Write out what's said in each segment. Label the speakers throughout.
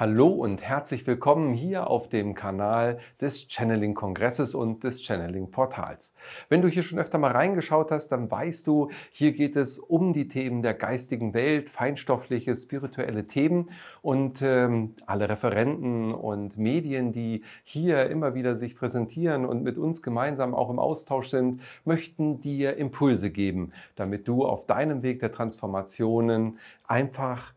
Speaker 1: Hallo und herzlich willkommen hier auf dem Kanal des Channeling Kongresses und des Channeling Portals. Wenn du hier schon öfter mal reingeschaut hast, dann weißt du, hier geht es um die Themen der geistigen Welt, feinstoffliche, spirituelle Themen und ähm, alle Referenten und Medien, die hier immer wieder sich präsentieren und mit uns gemeinsam auch im Austausch sind, möchten dir Impulse geben, damit du auf deinem Weg der Transformationen einfach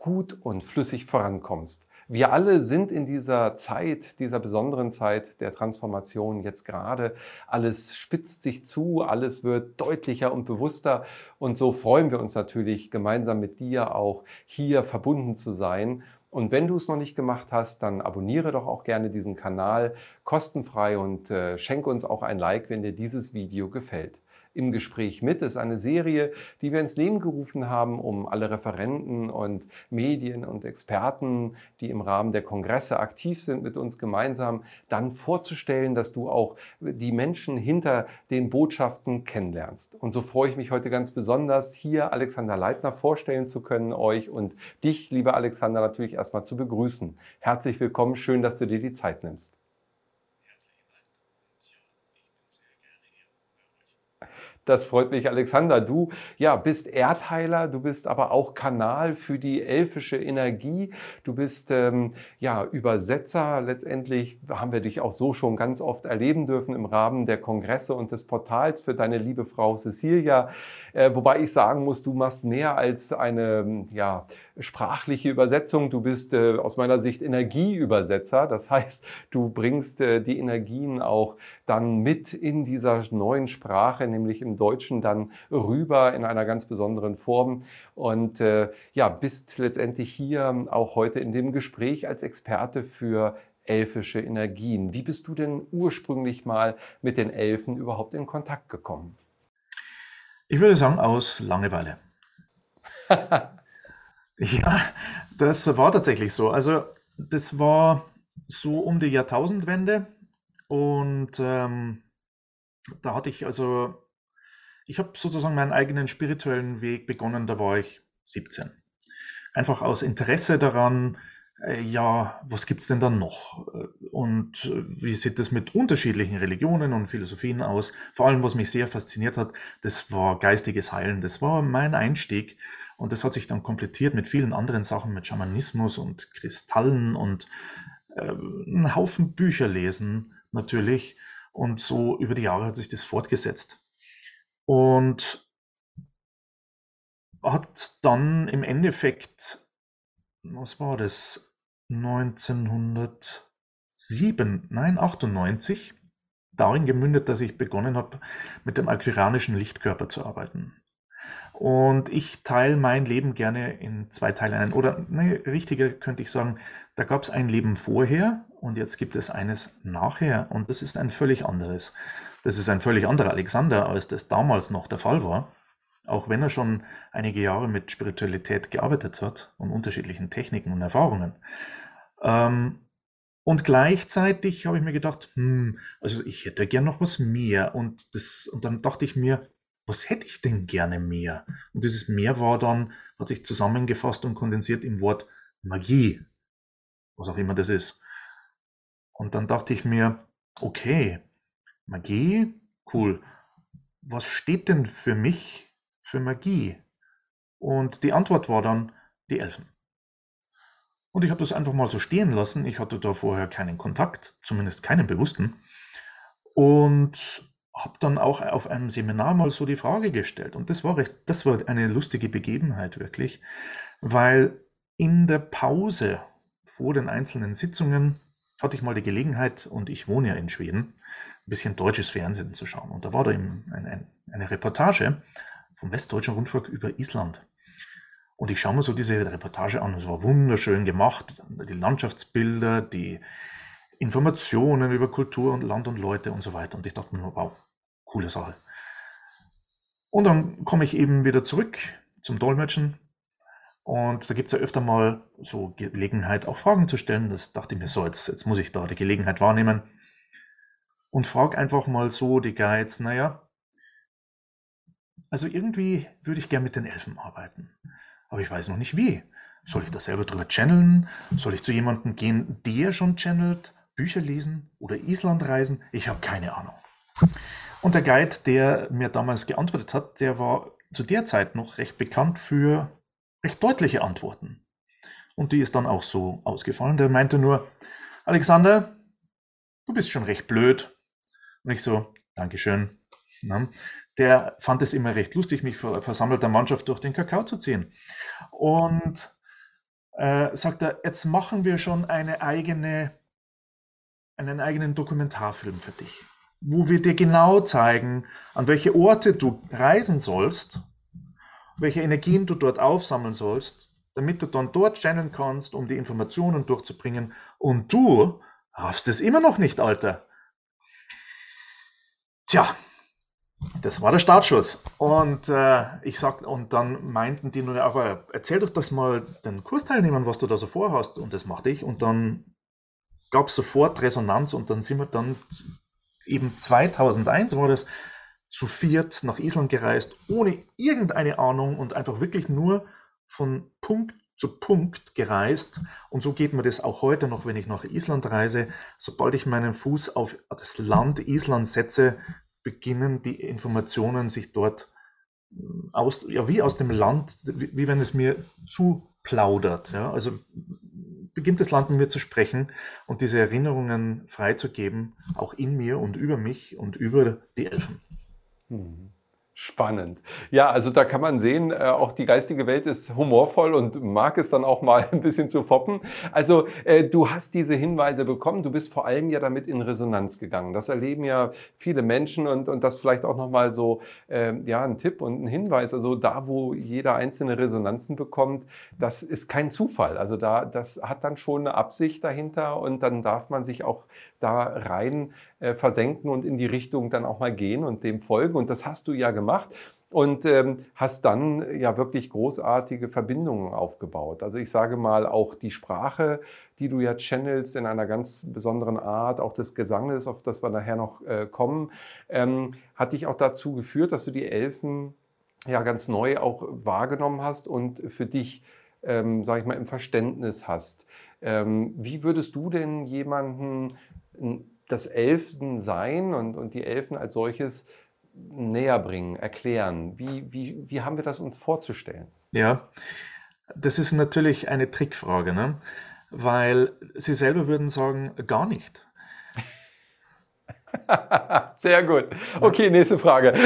Speaker 1: gut und flüssig vorankommst. Wir alle sind in dieser Zeit, dieser besonderen Zeit der Transformation jetzt gerade. Alles spitzt sich zu, alles wird deutlicher und bewusster. Und so freuen wir uns natürlich, gemeinsam mit dir auch hier verbunden zu sein. Und wenn du es noch nicht gemacht hast, dann abonniere doch auch gerne diesen Kanal kostenfrei und äh, schenke uns auch ein Like, wenn dir dieses Video gefällt im Gespräch mit. Das ist eine Serie, die wir ins Leben gerufen haben, um alle Referenten und Medien und Experten, die im Rahmen der Kongresse aktiv sind, mit uns gemeinsam dann vorzustellen, dass du auch die Menschen hinter den Botschaften kennenlernst. Und so freue ich mich heute ganz besonders, hier Alexander Leitner vorstellen zu können, euch und dich, lieber Alexander, natürlich erstmal zu begrüßen. Herzlich willkommen, schön, dass du dir die Zeit nimmst. Das freut mich, Alexander. Du ja, bist Erdheiler, du bist aber auch Kanal für die elfische Energie. Du bist ähm, ja, Übersetzer. Letztendlich haben wir dich auch so schon ganz oft erleben dürfen im Rahmen der Kongresse und des Portals für deine liebe Frau Cecilia. Äh, wobei ich sagen muss, du machst mehr als eine ja, sprachliche Übersetzung. Du bist äh, aus meiner Sicht Energieübersetzer. Das heißt, du bringst äh, die Energien auch dann mit in dieser neuen Sprache, nämlich im Deutschen dann rüber in einer ganz besonderen Form. Und äh, ja, bist letztendlich hier auch heute in dem Gespräch als Experte für elfische Energien. Wie bist du denn ursprünglich mal mit den Elfen überhaupt in Kontakt gekommen?
Speaker 2: Ich würde sagen, aus Langeweile. ja, das war tatsächlich so. Also, das war so um die Jahrtausendwende und ähm, da hatte ich also, ich habe sozusagen meinen eigenen spirituellen Weg begonnen, da war ich 17. Einfach aus Interesse daran, äh, ja, was gibt's denn da noch? Und äh, wie sieht das mit unterschiedlichen Religionen und Philosophien aus? Vor allem, was mich sehr fasziniert hat, das war geistiges Heilen. Das war mein Einstieg. Und das hat sich dann komplettiert mit vielen anderen Sachen, mit Schamanismus und Kristallen und äh, einen Haufen Bücher lesen, natürlich. Und so über die Jahre hat sich das fortgesetzt. Und hat dann im Endeffekt, was war das, 1907, nein, 98 darin gemündet, dass ich begonnen habe, mit dem aquiranischen Lichtkörper zu arbeiten. Und ich teile mein Leben gerne in zwei Teile ein. Oder ne, richtiger könnte ich sagen, da gab es ein Leben vorher und jetzt gibt es eines nachher. Und das ist ein völlig anderes. Das ist ein völlig anderer Alexander, als das damals noch der Fall war. Auch wenn er schon einige Jahre mit Spiritualität gearbeitet hat und unterschiedlichen Techniken und Erfahrungen. Ähm, und gleichzeitig habe ich mir gedacht, hm, also ich hätte gern noch was mehr. Und, das, und dann dachte ich mir, was hätte ich denn gerne mehr? Und dieses mehr war dann, hat sich zusammengefasst und kondensiert im Wort Magie. Was auch immer das ist. Und dann dachte ich mir, okay, Magie, cool. Was steht denn für mich für Magie? Und die Antwort war dann die Elfen. Und ich habe das einfach mal so stehen lassen. Ich hatte da vorher keinen Kontakt, zumindest keinen bewussten. Und habe dann auch auf einem Seminar mal so die Frage gestellt. Und das war, recht, das war eine lustige Begebenheit wirklich, weil in der Pause vor den einzelnen Sitzungen hatte ich mal die Gelegenheit, und ich wohne ja in Schweden, ein bisschen deutsches Fernsehen zu schauen. Und da war da eben eine, eine Reportage vom Westdeutschen Rundfunk über Island. Und ich schaue mir so diese Reportage an. Es war wunderschön gemacht. Die Landschaftsbilder, die Informationen über Kultur und Land und Leute und so weiter. Und ich dachte mir, wow, coole Sache. Und dann komme ich eben wieder zurück zum Dolmetschen. Und da gibt es ja öfter mal so Gelegenheit, auch Fragen zu stellen. Das dachte ich mir so, jetzt, jetzt muss ich da die Gelegenheit wahrnehmen. Und frage einfach mal so die Guides, naja, also irgendwie würde ich gern mit den Elfen arbeiten aber ich weiß noch nicht wie. Soll ich da selber drüber channeln? Soll ich zu jemandem gehen, der schon channelt? Bücher lesen oder Island reisen? Ich habe keine Ahnung. Und der Guide, der mir damals geantwortet hat, der war zu der Zeit noch recht bekannt für recht deutliche Antworten. Und die ist dann auch so ausgefallen. Der meinte nur, Alexander, du bist schon recht blöd. Und ich so, Dankeschön. Der fand es immer recht lustig, mich vor versammelter Mannschaft durch den Kakao zu ziehen. Und äh, sagt er, jetzt machen wir schon eine eigene, einen eigenen Dokumentarfilm für dich wo wir dir genau zeigen, an welche Orte du reisen sollst, welche Energien du dort aufsammeln sollst, damit du dann dort channeln kannst, um die Informationen durchzubringen. Und du raffst es immer noch nicht, Alter. Tja, das war der Startschuss. Und äh, ich sag, und dann meinten die nur, aber erzähl doch das mal den Kursteilnehmern, was du da so vorhast. Und das machte ich. Und dann gab es sofort Resonanz und dann sind wir dann eben 2001 war das, zu viert nach Island gereist, ohne irgendeine Ahnung und einfach wirklich nur von Punkt zu Punkt gereist. Und so geht mir das auch heute noch, wenn ich nach Island reise. Sobald ich meinen Fuß auf das Land Island setze, beginnen die Informationen sich dort aus, ja, wie aus dem Land, wie, wie wenn es mir zuplaudert. Ja? Also beginnt das Land mit mir zu sprechen und diese Erinnerungen freizugeben, auch in mir und über mich und über die Elfen.
Speaker 1: Mhm. Spannend. Ja, also da kann man sehen, äh, auch die geistige Welt ist humorvoll und mag es dann auch mal ein bisschen zu foppen. Also äh, du hast diese Hinweise bekommen, du bist vor allem ja damit in Resonanz gegangen. Das erleben ja viele Menschen und, und das vielleicht auch nochmal so, äh, ja, ein Tipp und ein Hinweis. Also da, wo jeder einzelne Resonanzen bekommt, das ist kein Zufall. Also da, das hat dann schon eine Absicht dahinter und dann darf man sich auch da rein äh, versenken und in die Richtung dann auch mal gehen und dem folgen. Und das hast du ja gemacht und ähm, hast dann ja wirklich großartige Verbindungen aufgebaut. Also ich sage mal, auch die Sprache, die du ja channelst in einer ganz besonderen Art, auch des Gesanges, auf das wir nachher noch äh, kommen, ähm, hat dich auch dazu geführt, dass du die Elfen ja ganz neu auch wahrgenommen hast und für dich, ähm, sage ich mal, im Verständnis hast. Ähm, wie würdest du denn jemanden das Elfensein und, und die Elfen als solches näher bringen, erklären? Wie, wie, wie haben wir das uns vorzustellen?
Speaker 2: Ja, das ist natürlich eine Trickfrage, ne? weil Sie selber würden sagen, gar nicht.
Speaker 1: Sehr gut. Okay, nächste Frage.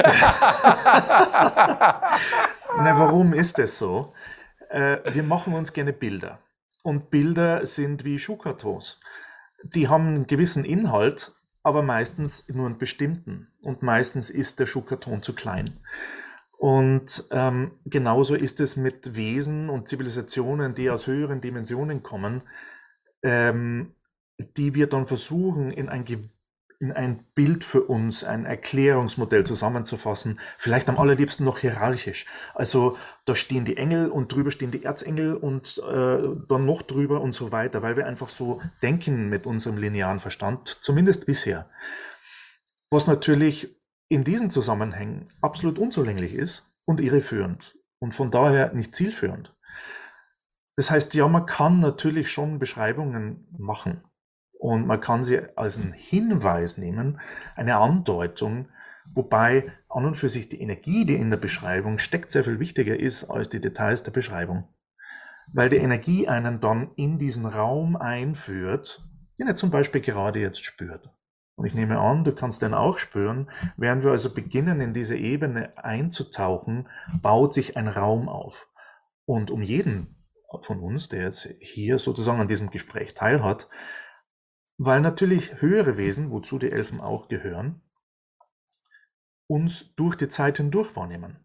Speaker 2: Na, warum ist es so? Äh, wir machen uns gerne Bilder. Und Bilder sind wie Schuhkartons die haben einen gewissen Inhalt, aber meistens nur einen bestimmten. Und meistens ist der Schuhkarton zu klein. Und ähm, genauso ist es mit Wesen und Zivilisationen, die aus höheren Dimensionen kommen, ähm, die wir dann versuchen, in ein in ein Bild für uns, ein Erklärungsmodell zusammenzufassen, vielleicht am allerliebsten noch hierarchisch. Also da stehen die Engel und drüber stehen die Erzengel und äh, dann noch drüber und so weiter, weil wir einfach so denken mit unserem linearen Verstand, zumindest bisher. Was natürlich in diesen Zusammenhängen absolut unzulänglich ist und irreführend und von daher nicht zielführend. Das heißt, ja, man kann natürlich schon Beschreibungen machen und man kann sie als einen Hinweis nehmen, eine Andeutung, wobei an und für sich die Energie, die in der Beschreibung steckt, sehr viel wichtiger ist als die Details der Beschreibung. Weil die Energie einen dann in diesen Raum einführt, den er zum Beispiel gerade jetzt spürt. Und ich nehme an, du kannst den auch spüren. Während wir also beginnen, in diese Ebene einzutauchen, baut sich ein Raum auf. Und um jeden von uns, der jetzt hier sozusagen an diesem Gespräch teilhat, weil natürlich höhere Wesen, wozu die Elfen auch gehören, uns durch die Zeit hindurch wahrnehmen.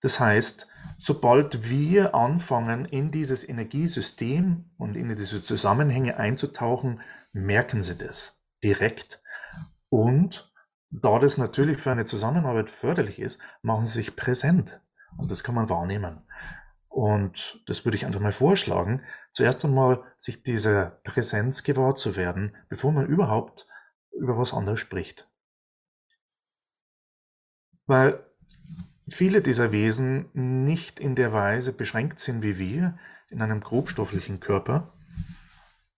Speaker 2: Das heißt, sobald wir anfangen, in dieses Energiesystem und in diese Zusammenhänge einzutauchen, merken sie das direkt. Und da das natürlich für eine Zusammenarbeit förderlich ist, machen sie sich präsent. Und das kann man wahrnehmen. Und das würde ich einfach mal vorschlagen, zuerst einmal sich dieser Präsenz gewahr zu werden, bevor man überhaupt über was anderes spricht. Weil viele dieser Wesen nicht in der Weise beschränkt sind wie wir, in einem grobstofflichen Körper,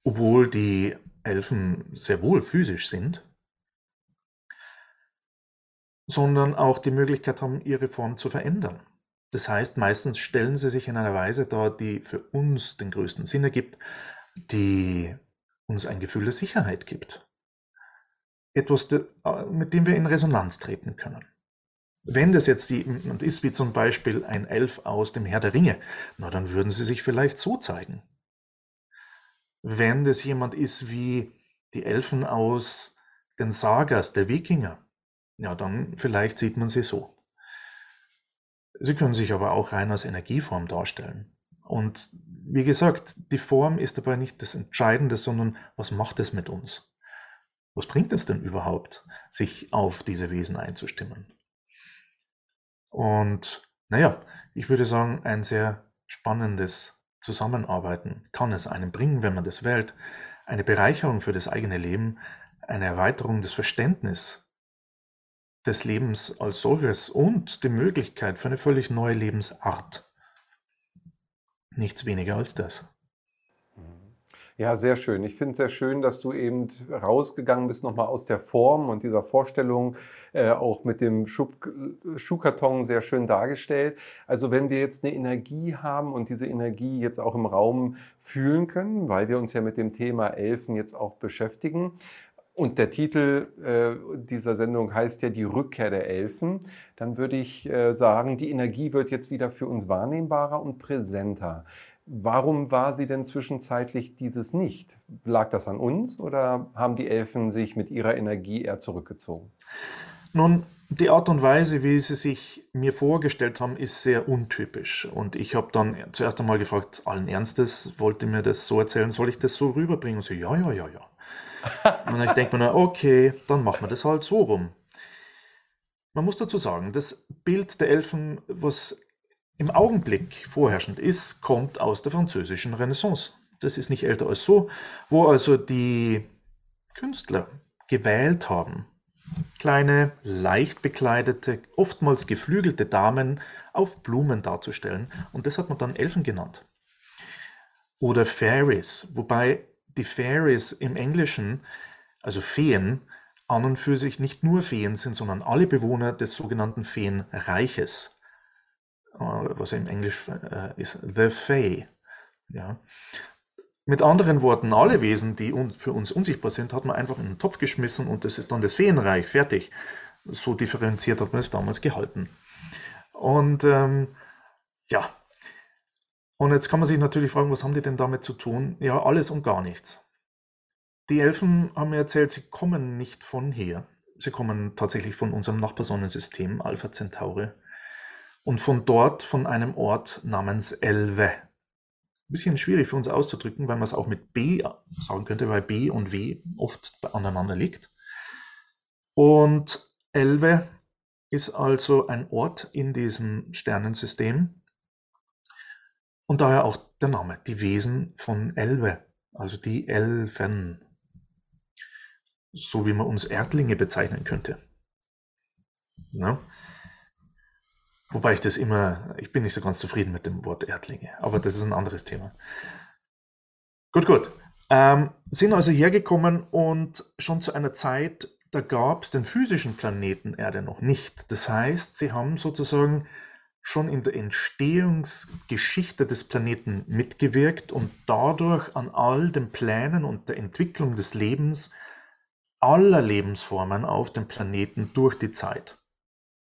Speaker 2: obwohl die Elfen sehr wohl physisch sind, sondern auch die Möglichkeit haben, ihre Form zu verändern. Das heißt, meistens stellen sie sich in einer Weise dar, die für uns den größten Sinn ergibt, die uns ein Gefühl der Sicherheit gibt. Etwas, mit dem wir in Resonanz treten können. Wenn das jetzt jemand ist, wie zum Beispiel ein Elf aus dem Herr der Ringe, na dann würden sie sich vielleicht so zeigen. Wenn das jemand ist wie die Elfen aus den Sagas der Wikinger, ja, dann vielleicht sieht man sie so. Sie können sich aber auch rein als Energieform darstellen. Und wie gesagt, die Form ist dabei nicht das Entscheidende, sondern was macht es mit uns? Was bringt es denn überhaupt, sich auf diese Wesen einzustimmen? Und naja, ich würde sagen, ein sehr spannendes Zusammenarbeiten kann es einem bringen, wenn man das wählt. Eine Bereicherung für das eigene Leben, eine Erweiterung des Verständnisses des Lebens als solches und die Möglichkeit für eine völlig neue Lebensart. Nichts weniger als das.
Speaker 1: Ja, sehr schön. Ich finde es sehr schön, dass du eben rausgegangen bist nochmal aus der Form und dieser Vorstellung, äh, auch mit dem Schub, Schuhkarton sehr schön dargestellt. Also wenn wir jetzt eine Energie haben und diese Energie jetzt auch im Raum fühlen können, weil wir uns ja mit dem Thema Elfen jetzt auch beschäftigen, und der Titel äh, dieser Sendung heißt ja die Rückkehr der Elfen. Dann würde ich äh, sagen, die Energie wird jetzt wieder für uns wahrnehmbarer und präsenter. Warum war sie denn zwischenzeitlich dieses nicht? Lag das an uns oder haben die Elfen sich mit ihrer Energie eher zurückgezogen?
Speaker 2: Nun, die Art und Weise, wie sie sich mir vorgestellt haben, ist sehr untypisch. Und ich habe dann zuerst einmal gefragt, allen Ernstes, wollte mir das so erzählen, soll ich das so rüberbringen? Und so, ja, ja, ja, ja. Und ich denke mir, okay, dann machen wir das halt so rum. Man muss dazu sagen, das Bild der Elfen, was im Augenblick vorherrschend ist, kommt aus der französischen Renaissance. Das ist nicht älter als so, wo also die Künstler gewählt haben, kleine, leicht bekleidete, oftmals geflügelte Damen auf Blumen darzustellen. Und das hat man dann Elfen genannt. Oder Fairies, wobei die Fairies im Englischen, also Feen, an und für sich nicht nur Feen sind, sondern alle Bewohner des sogenannten Feenreiches, äh, was im Englisch äh, ist The Fae. Ja. Mit anderen Worten, alle Wesen, die für uns unsichtbar sind, hat man einfach in einen Topf geschmissen und das ist dann das Feenreich, fertig. So differenziert hat man es damals gehalten. Und ähm, ja, und jetzt kann man sich natürlich fragen, was haben die denn damit zu tun? Ja, alles und gar nichts. Die Elfen haben mir erzählt, sie kommen nicht von hier. Sie kommen tatsächlich von unserem Nachbarsonnensystem Alpha Centauri und von dort, von einem Ort namens Elve. Ein bisschen schwierig für uns auszudrücken, weil man es auch mit B sagen könnte, weil B und W oft aneinander liegt. Und Elve ist also ein Ort in diesem Sternensystem, und daher auch der Name, die Wesen von Elbe, also die Elfen. So wie man uns Erdlinge bezeichnen könnte. Ja? Wobei ich das immer, ich bin nicht so ganz zufrieden mit dem Wort Erdlinge, aber das ist ein anderes Thema. Gut, gut. Ähm, sind also hergekommen und schon zu einer Zeit, da gab es den physischen Planeten Erde noch nicht. Das heißt, sie haben sozusagen schon in der Entstehungsgeschichte des Planeten mitgewirkt und dadurch an all den Plänen und der Entwicklung des Lebens aller Lebensformen auf dem Planeten durch die Zeit.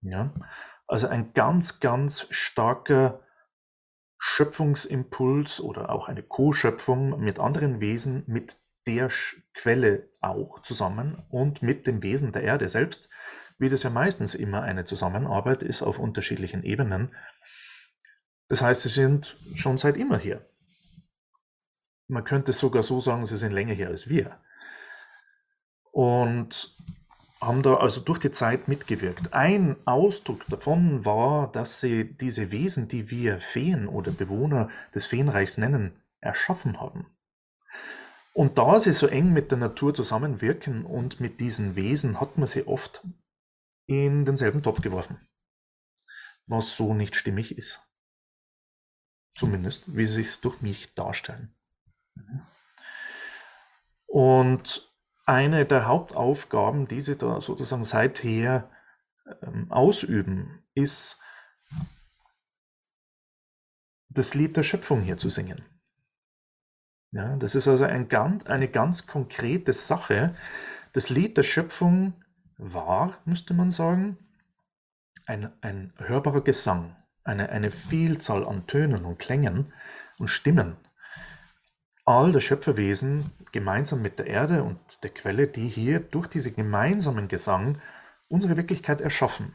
Speaker 2: Ja? Also ein ganz, ganz starker Schöpfungsimpuls oder auch eine Co-Schöpfung mit anderen Wesen, mit der Quelle auch zusammen und mit dem Wesen der Erde selbst, wie das ja meistens immer eine Zusammenarbeit ist auf unterschiedlichen Ebenen. Das heißt, sie sind schon seit immer hier. Man könnte sogar so sagen, sie sind länger hier als wir. Und haben da also durch die Zeit mitgewirkt. Ein Ausdruck davon war, dass sie diese Wesen, die wir Feen oder Bewohner des Feenreichs nennen, erschaffen haben. Und da sie so eng mit der Natur zusammenwirken und mit diesen Wesen, hat man sie oft in denselben Topf geworfen. Was so nicht stimmig ist. zumindest, wie sie es durch mich darstellen. Und eine der Hauptaufgaben, die sie da sozusagen seither ähm, ausüben, ist, das Lied der Schöpfung hier zu singen. Ja, das ist also ein ganz, eine ganz konkrete Sache. Das Lied der Schöpfung war, müsste man sagen, ein, ein hörbarer Gesang, eine, eine Vielzahl an Tönen und Klängen und Stimmen. All das Schöpferwesen gemeinsam mit der Erde und der Quelle, die hier durch diesen gemeinsamen Gesang unsere Wirklichkeit erschaffen,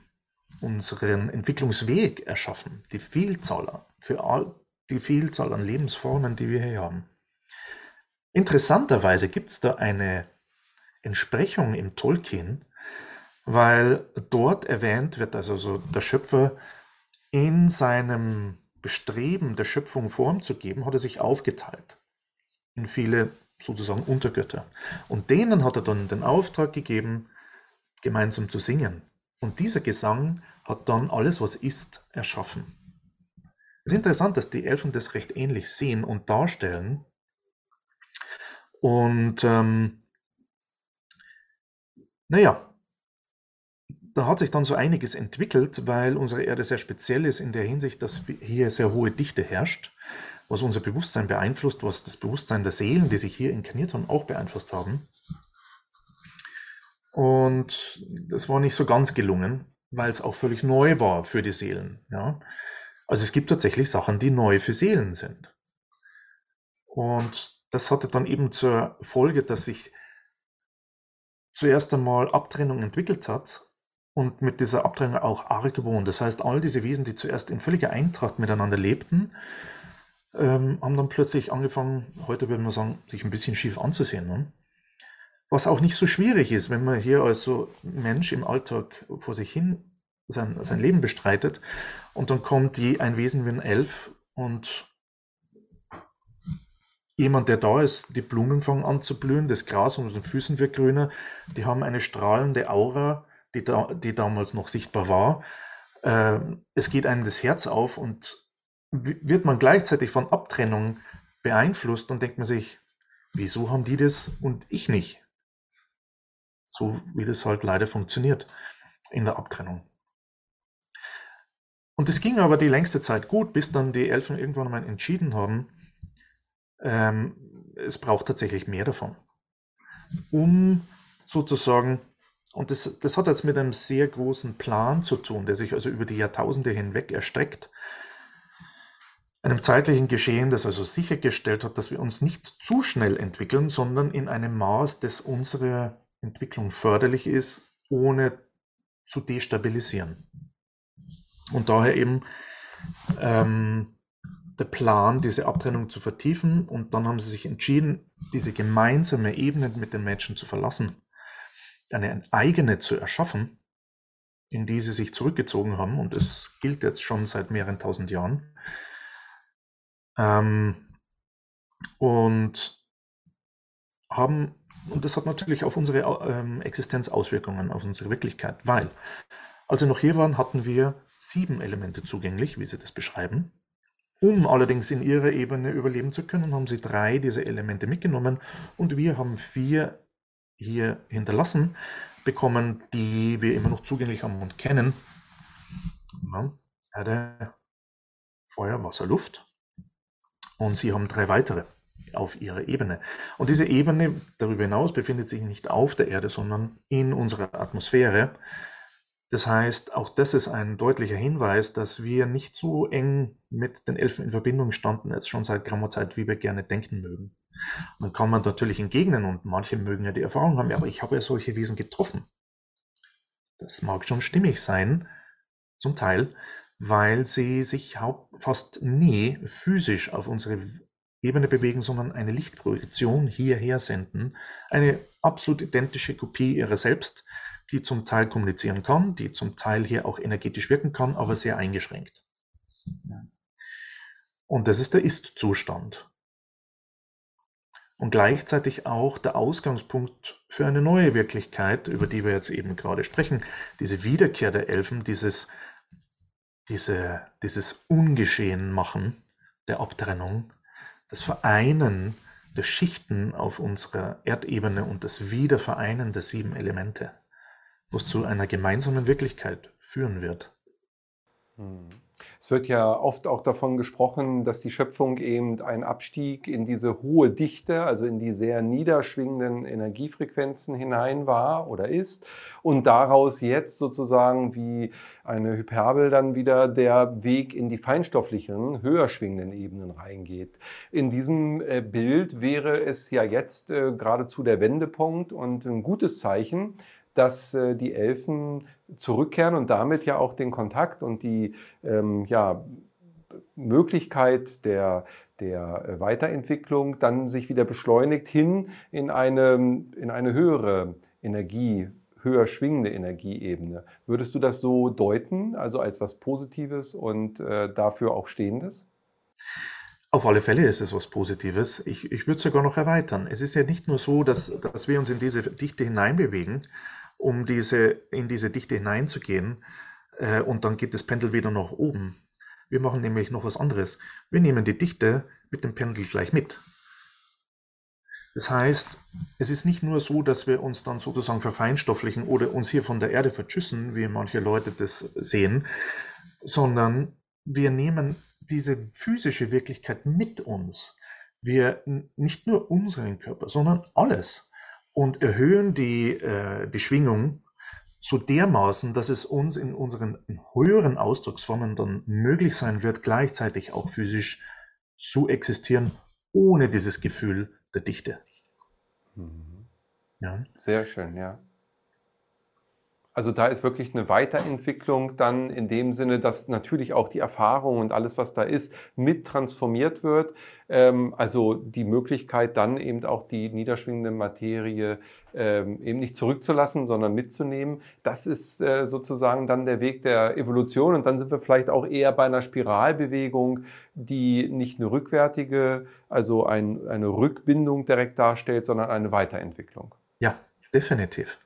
Speaker 2: unseren Entwicklungsweg erschaffen, die Vielzahl für all die Vielzahl an Lebensformen, die wir hier haben. Interessanterweise gibt es da eine Entsprechung im Tolkien, weil dort erwähnt wird, also so der Schöpfer in seinem Bestreben, der Schöpfung Form zu geben, hat er sich aufgeteilt in viele sozusagen Untergötter. Und denen hat er dann den Auftrag gegeben, gemeinsam zu singen. Und dieser Gesang hat dann alles, was ist, erschaffen. Es ist interessant, dass die Elfen das recht ähnlich sehen und darstellen. Und ähm, naja, da hat sich dann so einiges entwickelt, weil unsere Erde sehr speziell ist in der Hinsicht, dass hier sehr hohe Dichte herrscht, was unser Bewusstsein beeinflusst, was das Bewusstsein der Seelen, die sich hier inkarniert haben, auch beeinflusst haben. Und das war nicht so ganz gelungen, weil es auch völlig neu war für die Seelen. Ja? Also es gibt tatsächlich Sachen, die neu für Seelen sind. Und das hatte dann eben zur Folge, dass sich zuerst einmal Abtrennung entwickelt hat und mit dieser Abtrennung auch Argwohn. Das heißt, all diese Wesen, die zuerst in völliger Eintracht miteinander lebten, ähm, haben dann plötzlich angefangen, heute würden wir sagen, sich ein bisschen schief anzusehen. Ne? Was auch nicht so schwierig ist, wenn man hier als so Mensch im Alltag vor sich hin sein, sein Leben bestreitet und dann kommt die, ein Wesen wie ein Elf und jemand, der da ist, die Blumen fangen an zu blühen, das Gras unter den Füßen wird grüner, die haben eine strahlende Aura, die, da, die damals noch sichtbar war. Äh, es geht einem das Herz auf und wird man gleichzeitig von Abtrennung beeinflusst, dann denkt man sich, wieso haben die das und ich nicht? So wie das halt leider funktioniert in der Abtrennung. Und es ging aber die längste Zeit gut, bis dann die Elfen irgendwann einmal entschieden haben, ähm, es braucht tatsächlich mehr davon, um sozusagen, und das, das hat jetzt mit einem sehr großen Plan zu tun, der sich also über die Jahrtausende hinweg erstreckt, einem zeitlichen Geschehen, das also sichergestellt hat, dass wir uns nicht zu schnell entwickeln, sondern in einem Maß, das unserer Entwicklung förderlich ist, ohne zu destabilisieren. Und daher eben ähm, der Plan, diese Abtrennung zu vertiefen. Und dann haben sie sich entschieden, diese gemeinsame Ebene mit den Menschen zu verlassen, eine eigene zu erschaffen, in die sie sich zurückgezogen haben. Und es gilt jetzt schon seit mehreren tausend Jahren. Ähm, und haben und das hat natürlich auf unsere ähm, Existenz Auswirkungen, auf unsere Wirklichkeit, weil als wir noch hier waren, hatten wir sieben Elemente zugänglich, wie sie das beschreiben. Um allerdings in ihrer Ebene überleben zu können, haben sie drei dieser Elemente mitgenommen und wir haben vier hier hinterlassen bekommen, die wir immer noch zugänglich haben und kennen. Erde, Feuer, Wasser, Luft. Und sie haben drei weitere auf ihrer Ebene. Und diese Ebene darüber hinaus befindet sich nicht auf der Erde, sondern in unserer Atmosphäre. Das heißt, auch das ist ein deutlicher Hinweis, dass wir nicht so eng mit den Elfen in Verbindung standen, jetzt schon seit geraumer Zeit, wie wir gerne denken mögen. Dann kann man natürlich entgegnen und manche mögen ja die Erfahrung haben, ja, aber ich habe ja solche Wesen getroffen. Das mag schon stimmig sein, zum Teil, weil sie sich fast nie physisch auf unsere Ebene bewegen, sondern eine Lichtprojektion hierher senden. Eine absolut identische Kopie ihrer selbst, die zum Teil kommunizieren kann, die zum Teil hier auch energetisch wirken kann, aber sehr eingeschränkt. Und das ist der Ist-Zustand. Und gleichzeitig auch der Ausgangspunkt für eine neue Wirklichkeit, über die wir jetzt eben gerade sprechen. Diese Wiederkehr der Elfen, dieses, diese, dieses Ungeschehen machen, der Abtrennung, das Vereinen der Schichten auf unserer Erdebene und das Wiedervereinen der sieben Elemente, was zu einer gemeinsamen Wirklichkeit führen wird.
Speaker 1: Hm. Es wird ja oft auch davon gesprochen, dass die Schöpfung eben ein Abstieg in diese hohe Dichte, also in die sehr niederschwingenden Energiefrequenzen hinein war oder ist und daraus jetzt sozusagen wie eine Hyperbel dann wieder der Weg in die feinstofflicheren, höher schwingenden Ebenen reingeht. In diesem äh, Bild wäre es ja jetzt äh, geradezu der Wendepunkt und ein gutes Zeichen, dass äh, die Elfen zurückkehren und damit ja auch den Kontakt und die ähm, ja, Möglichkeit der, der Weiterentwicklung dann sich wieder beschleunigt hin in eine, in eine höhere Energie, höher schwingende Energieebene. Würdest du das so deuten, also als was Positives und äh, dafür auch Stehendes?
Speaker 2: Auf alle Fälle ist es was Positives. Ich, ich würde es sogar noch erweitern. Es ist ja nicht nur so, dass, dass wir uns in diese Dichte hineinbewegen, um diese, in diese Dichte hineinzugehen. Äh, und dann geht das Pendel wieder nach oben. Wir machen nämlich noch was anderes. Wir nehmen die Dichte mit dem Pendel gleich mit. Das heißt, es ist nicht nur so, dass wir uns dann sozusagen verfeinstofflichen oder uns hier von der Erde verschüssen, wie manche Leute das sehen, sondern wir nehmen diese physische Wirklichkeit mit uns. Wir nicht nur unseren Körper, sondern alles und erhöhen die, äh, die Schwingung so dermaßen, dass es uns in unseren höheren Ausdrucksformen dann möglich sein wird, gleichzeitig auch physisch zu existieren, ohne dieses Gefühl der Dichte.
Speaker 1: Mhm. Ja. Sehr schön, ja. Also da ist wirklich eine Weiterentwicklung dann in dem Sinne, dass natürlich auch die Erfahrung und alles, was da ist, mit transformiert wird. Ähm, also die Möglichkeit dann eben auch die niederschwingende Materie ähm, eben nicht zurückzulassen, sondern mitzunehmen. Das ist äh, sozusagen dann der Weg der Evolution und dann sind wir vielleicht auch eher bei einer Spiralbewegung, die nicht eine rückwärtige, also ein, eine Rückbindung direkt darstellt, sondern eine Weiterentwicklung.
Speaker 2: Ja, definitiv.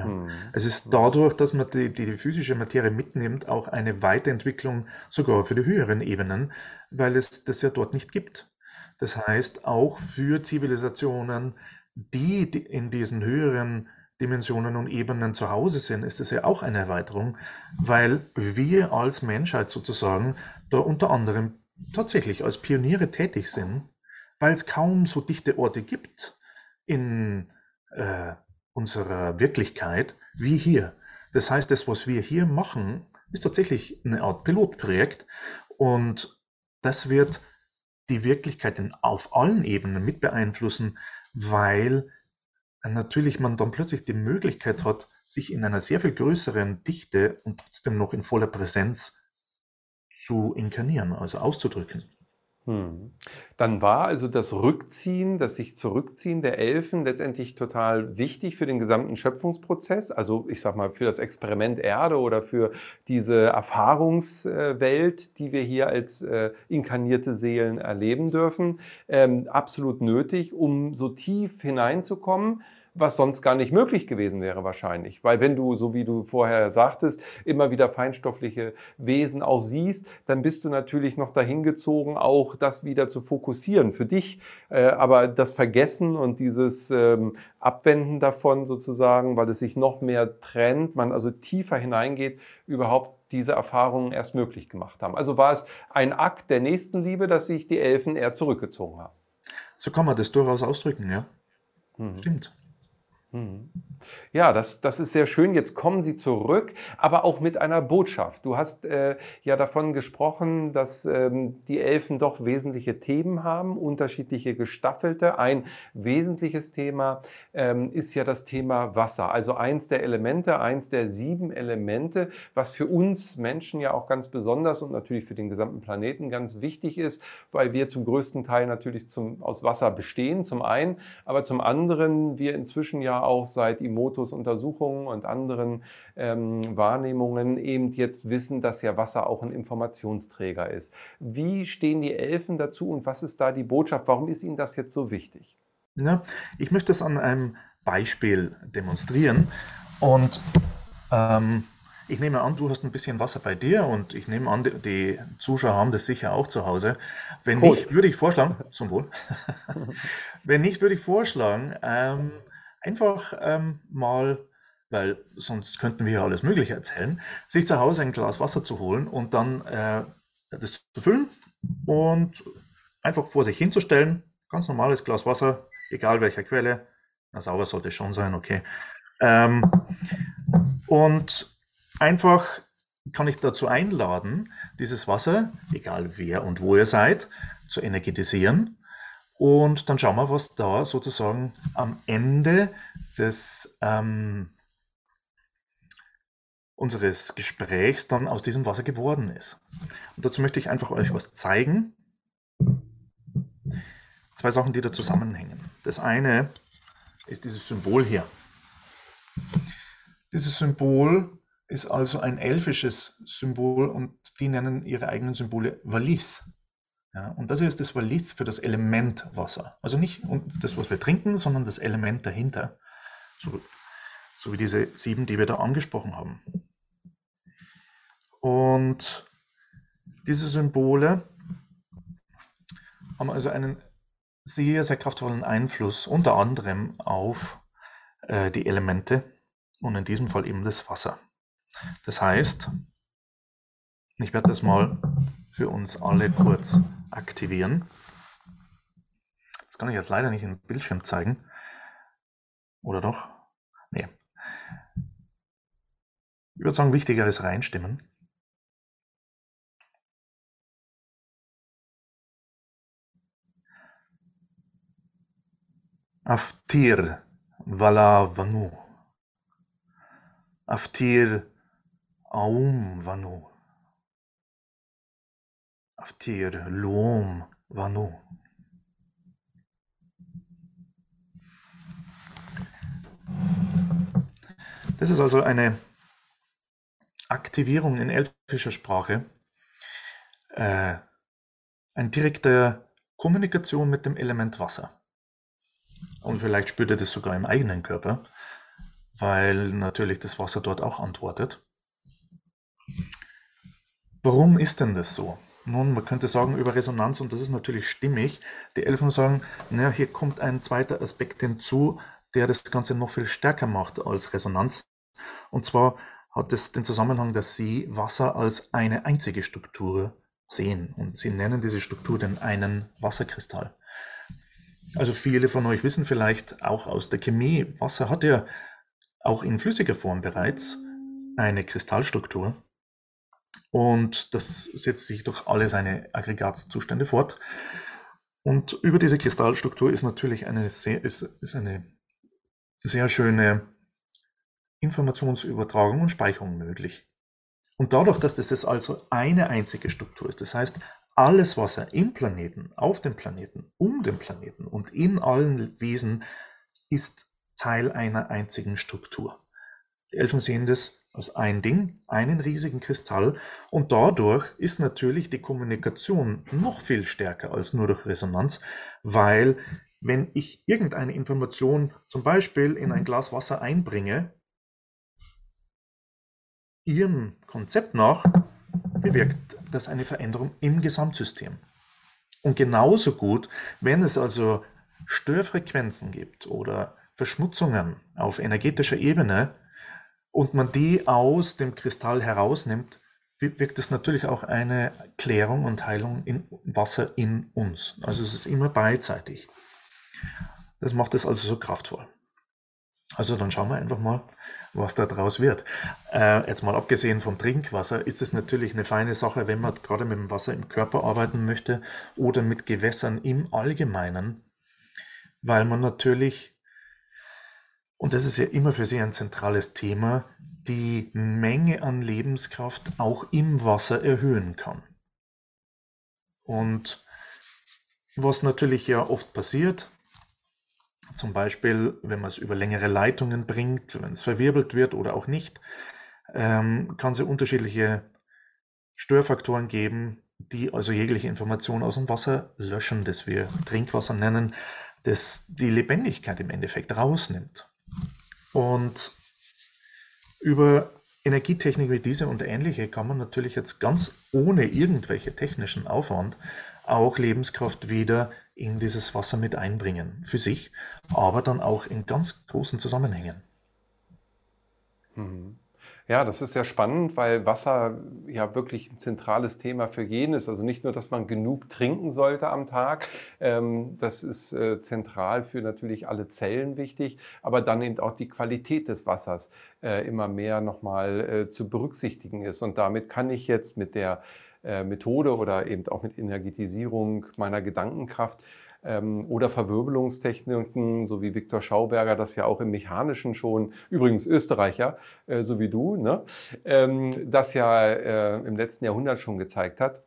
Speaker 2: Ja. Mhm. Es ist dadurch, dass man die, die, die, physische Materie mitnimmt, auch eine Weiterentwicklung sogar für die höheren Ebenen, weil es das ja dort nicht gibt. Das heißt, auch für Zivilisationen, die in diesen höheren Dimensionen und Ebenen zu Hause sind, ist es ja auch eine Erweiterung, weil wir als Menschheit sozusagen da unter anderem tatsächlich als Pioniere tätig sind, weil es kaum so dichte Orte gibt in äh, unserer Wirklichkeit wie hier. Das heißt, das, was wir hier machen, ist tatsächlich eine Art Pilotprojekt und das wird die Wirklichkeit auf allen Ebenen mit beeinflussen, weil natürlich man dann plötzlich die Möglichkeit hat, sich in einer sehr viel größeren Dichte und trotzdem noch in voller Präsenz zu inkarnieren, also auszudrücken.
Speaker 1: Hm. Dann war also das Rückziehen, das sich zurückziehen der Elfen letztendlich total wichtig für den gesamten Schöpfungsprozess, also ich sag mal für das Experiment Erde oder für diese Erfahrungswelt, die wir hier als äh, inkarnierte Seelen erleben dürfen, ähm, absolut nötig, um so tief hineinzukommen was sonst gar nicht möglich gewesen wäre wahrscheinlich. Weil wenn du, so wie du vorher sagtest, immer wieder feinstoffliche Wesen auch siehst, dann bist du natürlich noch dahin gezogen, auch das wieder zu fokussieren für dich. Äh, aber das Vergessen und dieses ähm, Abwenden davon sozusagen, weil es sich noch mehr trennt, man also tiefer hineingeht, überhaupt diese Erfahrungen erst möglich gemacht haben. Also war es ein Akt der Nächstenliebe, dass sich die Elfen eher zurückgezogen haben.
Speaker 2: So kann man das durchaus ausdrücken, ja. Mhm. Stimmt.
Speaker 1: Mhm. Ja, das, das ist sehr schön. Jetzt kommen Sie zurück, aber auch mit einer Botschaft. Du hast äh, ja davon gesprochen, dass ähm, die Elfen doch wesentliche Themen haben, unterschiedliche gestaffelte. Ein wesentliches Thema ähm, ist ja das Thema Wasser. Also eins der Elemente, eins der sieben Elemente, was für uns Menschen ja auch ganz besonders und natürlich für den gesamten Planeten ganz wichtig ist, weil wir zum größten Teil natürlich zum, aus Wasser bestehen, zum einen, aber zum anderen wir inzwischen ja auch seit Imotos Untersuchungen und anderen ähm, Wahrnehmungen eben jetzt wissen, dass ja Wasser auch ein Informationsträger ist. Wie stehen die Elfen dazu und was ist da die Botschaft? Warum ist Ihnen das jetzt so wichtig?
Speaker 2: Ja, ich möchte es an einem Beispiel demonstrieren und ähm, ich nehme an, du hast ein bisschen Wasser bei dir und ich nehme an, die Zuschauer haben das sicher auch zu Hause. Wenn Prost. nicht, würde ich vorschlagen, zum Wohl. Wenn nicht, würde ich vorschlagen, ähm, einfach ähm, mal, weil sonst könnten wir ja alles Mögliche erzählen, sich zu Hause ein Glas Wasser zu holen und dann äh, das zu füllen und einfach vor sich hinzustellen. Ganz normales Glas Wasser, egal welcher Quelle. Na, sauber sollte schon sein, okay. Ähm, und einfach kann ich dazu einladen, dieses Wasser, egal wer und wo ihr seid, zu energetisieren. Und dann schauen wir, was da sozusagen am Ende des ähm, unseres Gesprächs dann aus diesem Wasser geworden ist. Und dazu möchte ich einfach euch was zeigen. Zwei Sachen, die da zusammenhängen. Das eine ist dieses Symbol hier. Dieses Symbol ist also ein elfisches Symbol und die nennen ihre eigenen Symbole Valith. Ja, und das ist das Valith für das Element Wasser. Also nicht das, was wir trinken, sondern das Element dahinter. So, so wie diese sieben, die wir da angesprochen haben. Und diese Symbole haben also einen sehr, sehr kraftvollen Einfluss unter anderem auf äh, die Elemente und in diesem Fall eben das Wasser. Das heißt, ich werde das mal für uns alle kurz aktivieren. Das kann ich jetzt leider nicht im Bildschirm zeigen. Oder doch? Nee. Ich würde sagen, wichtiger ist reinstimmen. Aftir Valavanu. Aftir Aum Vanu. Aftir Lom Vanu. Das ist also eine Aktivierung in elfischer Sprache, äh, eine direkte Kommunikation mit dem Element Wasser. Und vielleicht spürt ihr das sogar im eigenen Körper, weil natürlich das Wasser dort auch antwortet. Warum ist denn das so? Nun, man könnte sagen über Resonanz und das ist natürlich stimmig. Die Elfen sagen, naja, hier kommt ein zweiter Aspekt hinzu, der das Ganze noch viel stärker macht als Resonanz. Und zwar hat es den Zusammenhang, dass sie Wasser als eine einzige Struktur sehen. Und sie nennen diese Struktur den einen Wasserkristall. Also viele von euch wissen vielleicht auch aus der Chemie, Wasser hat ja auch in flüssiger Form bereits eine Kristallstruktur. Und das setzt sich durch alle seine Aggregatzustände fort. Und über diese Kristallstruktur ist natürlich eine sehr, ist, ist eine sehr schöne Informationsübertragung und Speicherung möglich. Und dadurch, dass das also eine einzige Struktur ist, das heißt, alles Wasser im Planeten, auf dem Planeten, um den Planeten und in allen Wesen ist Teil einer einzigen Struktur. Die Elfen sehen das als ein Ding, einen riesigen Kristall und dadurch ist natürlich die Kommunikation noch viel stärker als nur durch Resonanz, weil wenn ich irgendeine Information zum Beispiel in ein Glas Wasser einbringe, ihrem Konzept nach bewirkt das eine Veränderung im Gesamtsystem. Und genauso gut, wenn es also Störfrequenzen gibt oder Verschmutzungen auf energetischer Ebene, und man die aus dem Kristall herausnimmt, wirkt es natürlich auch eine Klärung und Heilung in Wasser in uns. Also es ist immer beidseitig. Das macht es also so kraftvoll. Also dann schauen wir einfach mal, was da draus wird. Äh, jetzt mal abgesehen vom Trinkwasser ist es natürlich eine feine Sache, wenn man gerade mit dem Wasser im Körper arbeiten möchte oder mit Gewässern im Allgemeinen, weil man natürlich und das ist ja immer für Sie ein zentrales Thema, die Menge an Lebenskraft auch im Wasser erhöhen kann. Und was natürlich ja oft passiert, zum Beispiel, wenn man es über längere Leitungen bringt, wenn es verwirbelt wird oder auch nicht, ähm, kann es ja unterschiedliche Störfaktoren geben, die also jegliche Information aus dem Wasser löschen, das wir Trinkwasser nennen, das die Lebendigkeit im Endeffekt rausnimmt. Und über Energietechnik wie diese und ähnliche kann man natürlich jetzt ganz ohne irgendwelche technischen Aufwand auch Lebenskraft wieder in dieses Wasser mit einbringen, für sich, aber dann auch in ganz großen Zusammenhängen.
Speaker 1: Mhm. Ja, das ist sehr spannend, weil Wasser ja wirklich ein zentrales Thema für jeden ist. Also nicht nur, dass man genug trinken sollte am Tag, ähm, das ist äh, zentral für natürlich alle Zellen wichtig, aber dann eben auch die Qualität des Wassers äh, immer mehr nochmal äh, zu berücksichtigen ist. Und damit kann ich jetzt mit der Methode oder eben auch mit Energetisierung meiner Gedankenkraft ähm, oder Verwirbelungstechniken, so wie Viktor Schauberger das ja auch im Mechanischen schon, übrigens Österreicher, äh, so wie du, ne, ähm, das ja äh, im letzten Jahrhundert schon gezeigt hat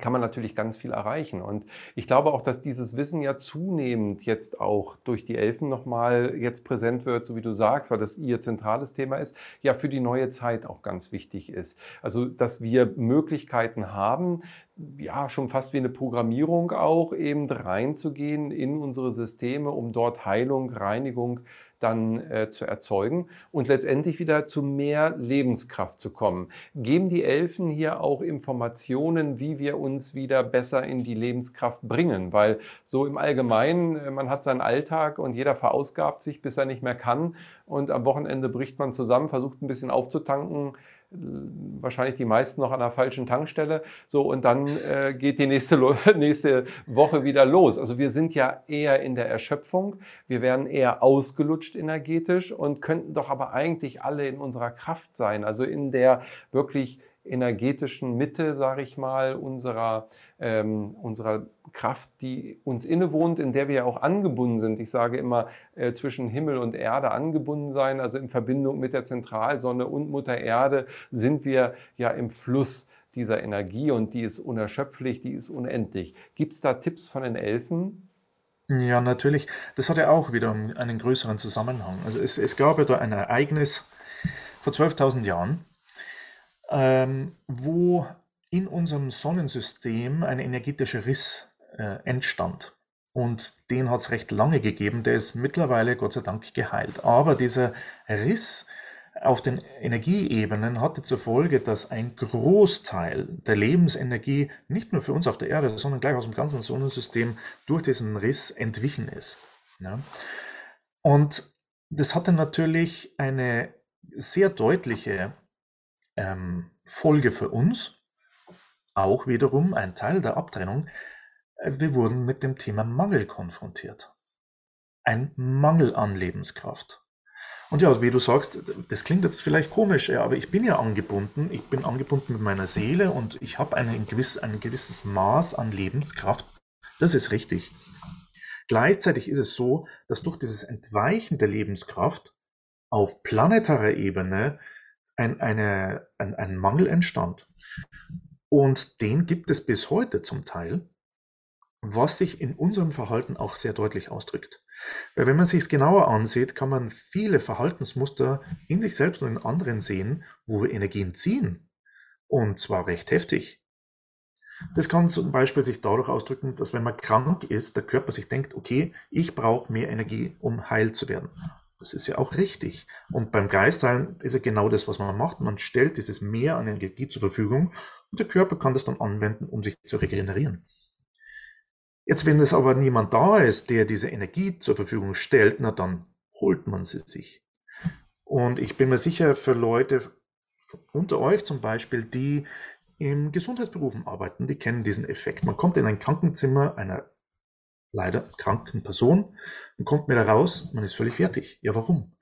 Speaker 1: kann man natürlich ganz viel erreichen. Und ich glaube auch, dass dieses Wissen ja zunehmend jetzt auch durch die Elfen nochmal jetzt präsent wird, so wie du sagst, weil das ihr zentrales Thema ist, ja für die neue Zeit auch ganz wichtig ist. Also, dass wir Möglichkeiten haben, ja, schon fast wie eine Programmierung auch eben reinzugehen in unsere Systeme, um dort Heilung, Reinigung dann äh, zu erzeugen und letztendlich wieder zu mehr Lebenskraft zu kommen. Geben die Elfen hier auch Informationen, wie wir uns wieder besser in die Lebenskraft bringen? Weil so im Allgemeinen, äh, man hat seinen Alltag und jeder verausgabt sich, bis er nicht mehr kann und am Wochenende bricht man zusammen, versucht ein bisschen aufzutanken wahrscheinlich die meisten noch an der falschen Tankstelle. So, und dann äh, geht die nächste, nächste Woche wieder los. Also wir sind ja eher in der Erschöpfung. Wir werden eher ausgelutscht energetisch und könnten doch aber eigentlich alle in unserer Kraft sein. Also in der wirklich energetischen Mitte, sage ich mal, unserer, ähm, unserer Kraft, die uns innewohnt, in der wir ja auch angebunden sind. Ich sage immer, äh, zwischen Himmel und Erde angebunden sein, also in Verbindung mit der Zentralsonne und Mutter Erde sind wir ja im Fluss dieser Energie und die ist unerschöpflich, die ist unendlich. Gibt es da Tipps von den Elfen?
Speaker 2: Ja, natürlich. Das hat ja auch wieder einen größeren Zusammenhang. Also es, es gab ja da ein Ereignis vor 12.000 Jahren, ähm, wo in unserem Sonnensystem ein energetischer Riss äh, entstand. Und den hat es recht lange gegeben, der ist mittlerweile Gott sei Dank geheilt. Aber dieser Riss auf den Energieebenen hatte zur Folge, dass ein Großteil der Lebensenergie nicht nur für uns auf der Erde, sondern gleich aus dem ganzen Sonnensystem durch diesen Riss entwichen ist. Ja. Und das hatte natürlich eine sehr deutliche ähm, Folge für uns, auch wiederum ein Teil der Abtrennung, äh, wir wurden mit dem Thema Mangel konfrontiert. Ein Mangel an Lebenskraft. Und ja, wie du sagst, das klingt jetzt vielleicht komisch, aber ich bin ja angebunden. Ich bin angebunden mit meiner Seele und ich habe ein, gewiss, ein gewisses Maß an Lebenskraft. Das ist richtig. Gleichzeitig ist es so, dass durch dieses Entweichen der Lebenskraft auf planetarer Ebene ein, eine, ein, ein Mangel entstand. Und den gibt es bis heute zum Teil, was sich in unserem Verhalten auch sehr deutlich ausdrückt. Weil wenn man sich es genauer ansieht, kann man viele Verhaltensmuster in sich selbst und in anderen sehen, wo wir Energien ziehen. Und zwar recht heftig. Das kann zum Beispiel sich dadurch ausdrücken, dass wenn man krank ist, der Körper sich denkt, okay, ich brauche mehr Energie, um heil zu werden. Das ist ja auch richtig. Und beim Geistheilen ist ja genau das, was man macht. Man stellt dieses Mehr an Energie zur Verfügung und der Körper kann das dann anwenden, um sich zu regenerieren. Jetzt, wenn es aber niemand da ist, der diese Energie zur Verfügung stellt, na dann holt man sie sich. Und ich bin mir sicher, für Leute unter euch zum Beispiel, die im Gesundheitsberufen arbeiten, die kennen diesen Effekt. Man kommt in ein Krankenzimmer einer leider kranken Person und kommt wieder raus, man ist völlig fertig. Ja, warum?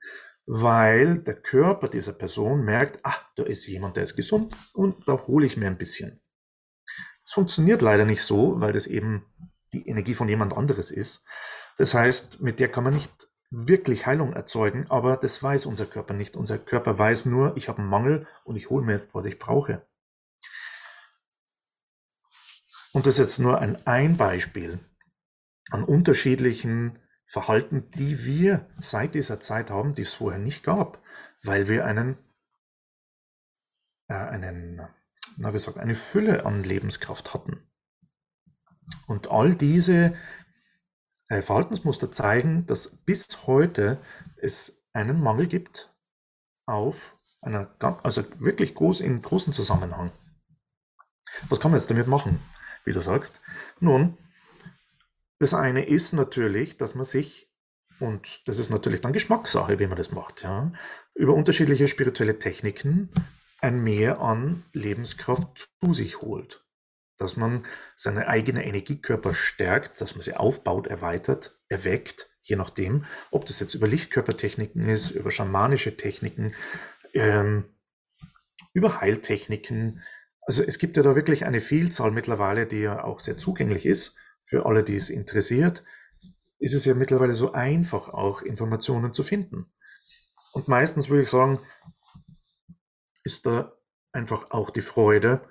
Speaker 2: Weil der Körper dieser Person merkt, ah, da ist jemand, der ist gesund und da hole ich mir ein bisschen. Es funktioniert leider nicht so, weil das eben die Energie von jemand anderes ist. Das heißt, mit der kann man nicht wirklich Heilung erzeugen, aber das weiß unser Körper nicht. Unser Körper weiß nur, ich habe einen Mangel und ich hole mir jetzt, was ich brauche. Und das ist jetzt nur ein, ein Beispiel an unterschiedlichen Verhalten, die wir seit dieser Zeit haben, die es vorher nicht gab, weil wir einen, äh, einen, na, wie sagt, eine Fülle an Lebenskraft hatten. Und all diese äh, Verhaltensmuster zeigen, dass bis heute es einen Mangel gibt auf Einer, also wirklich groß, in großen Zusammenhang. Was kann man jetzt damit machen, wie du sagst? Nun, das eine ist natürlich, dass man sich, und das ist natürlich dann Geschmackssache, wie man das macht, ja, über unterschiedliche spirituelle Techniken ein Mehr an Lebenskraft zu sich holt. Dass man seine eigene Energiekörper stärkt, dass man sie aufbaut, erweitert, erweckt, je nachdem, ob das jetzt über Lichtkörpertechniken ist, über schamanische Techniken, ähm, über Heiltechniken. Also es gibt ja da wirklich eine Vielzahl mittlerweile, die ja auch sehr zugänglich ist für alle, die es interessiert. Ist es ja mittlerweile so einfach, auch Informationen zu finden. Und meistens würde ich sagen, ist da einfach auch die Freude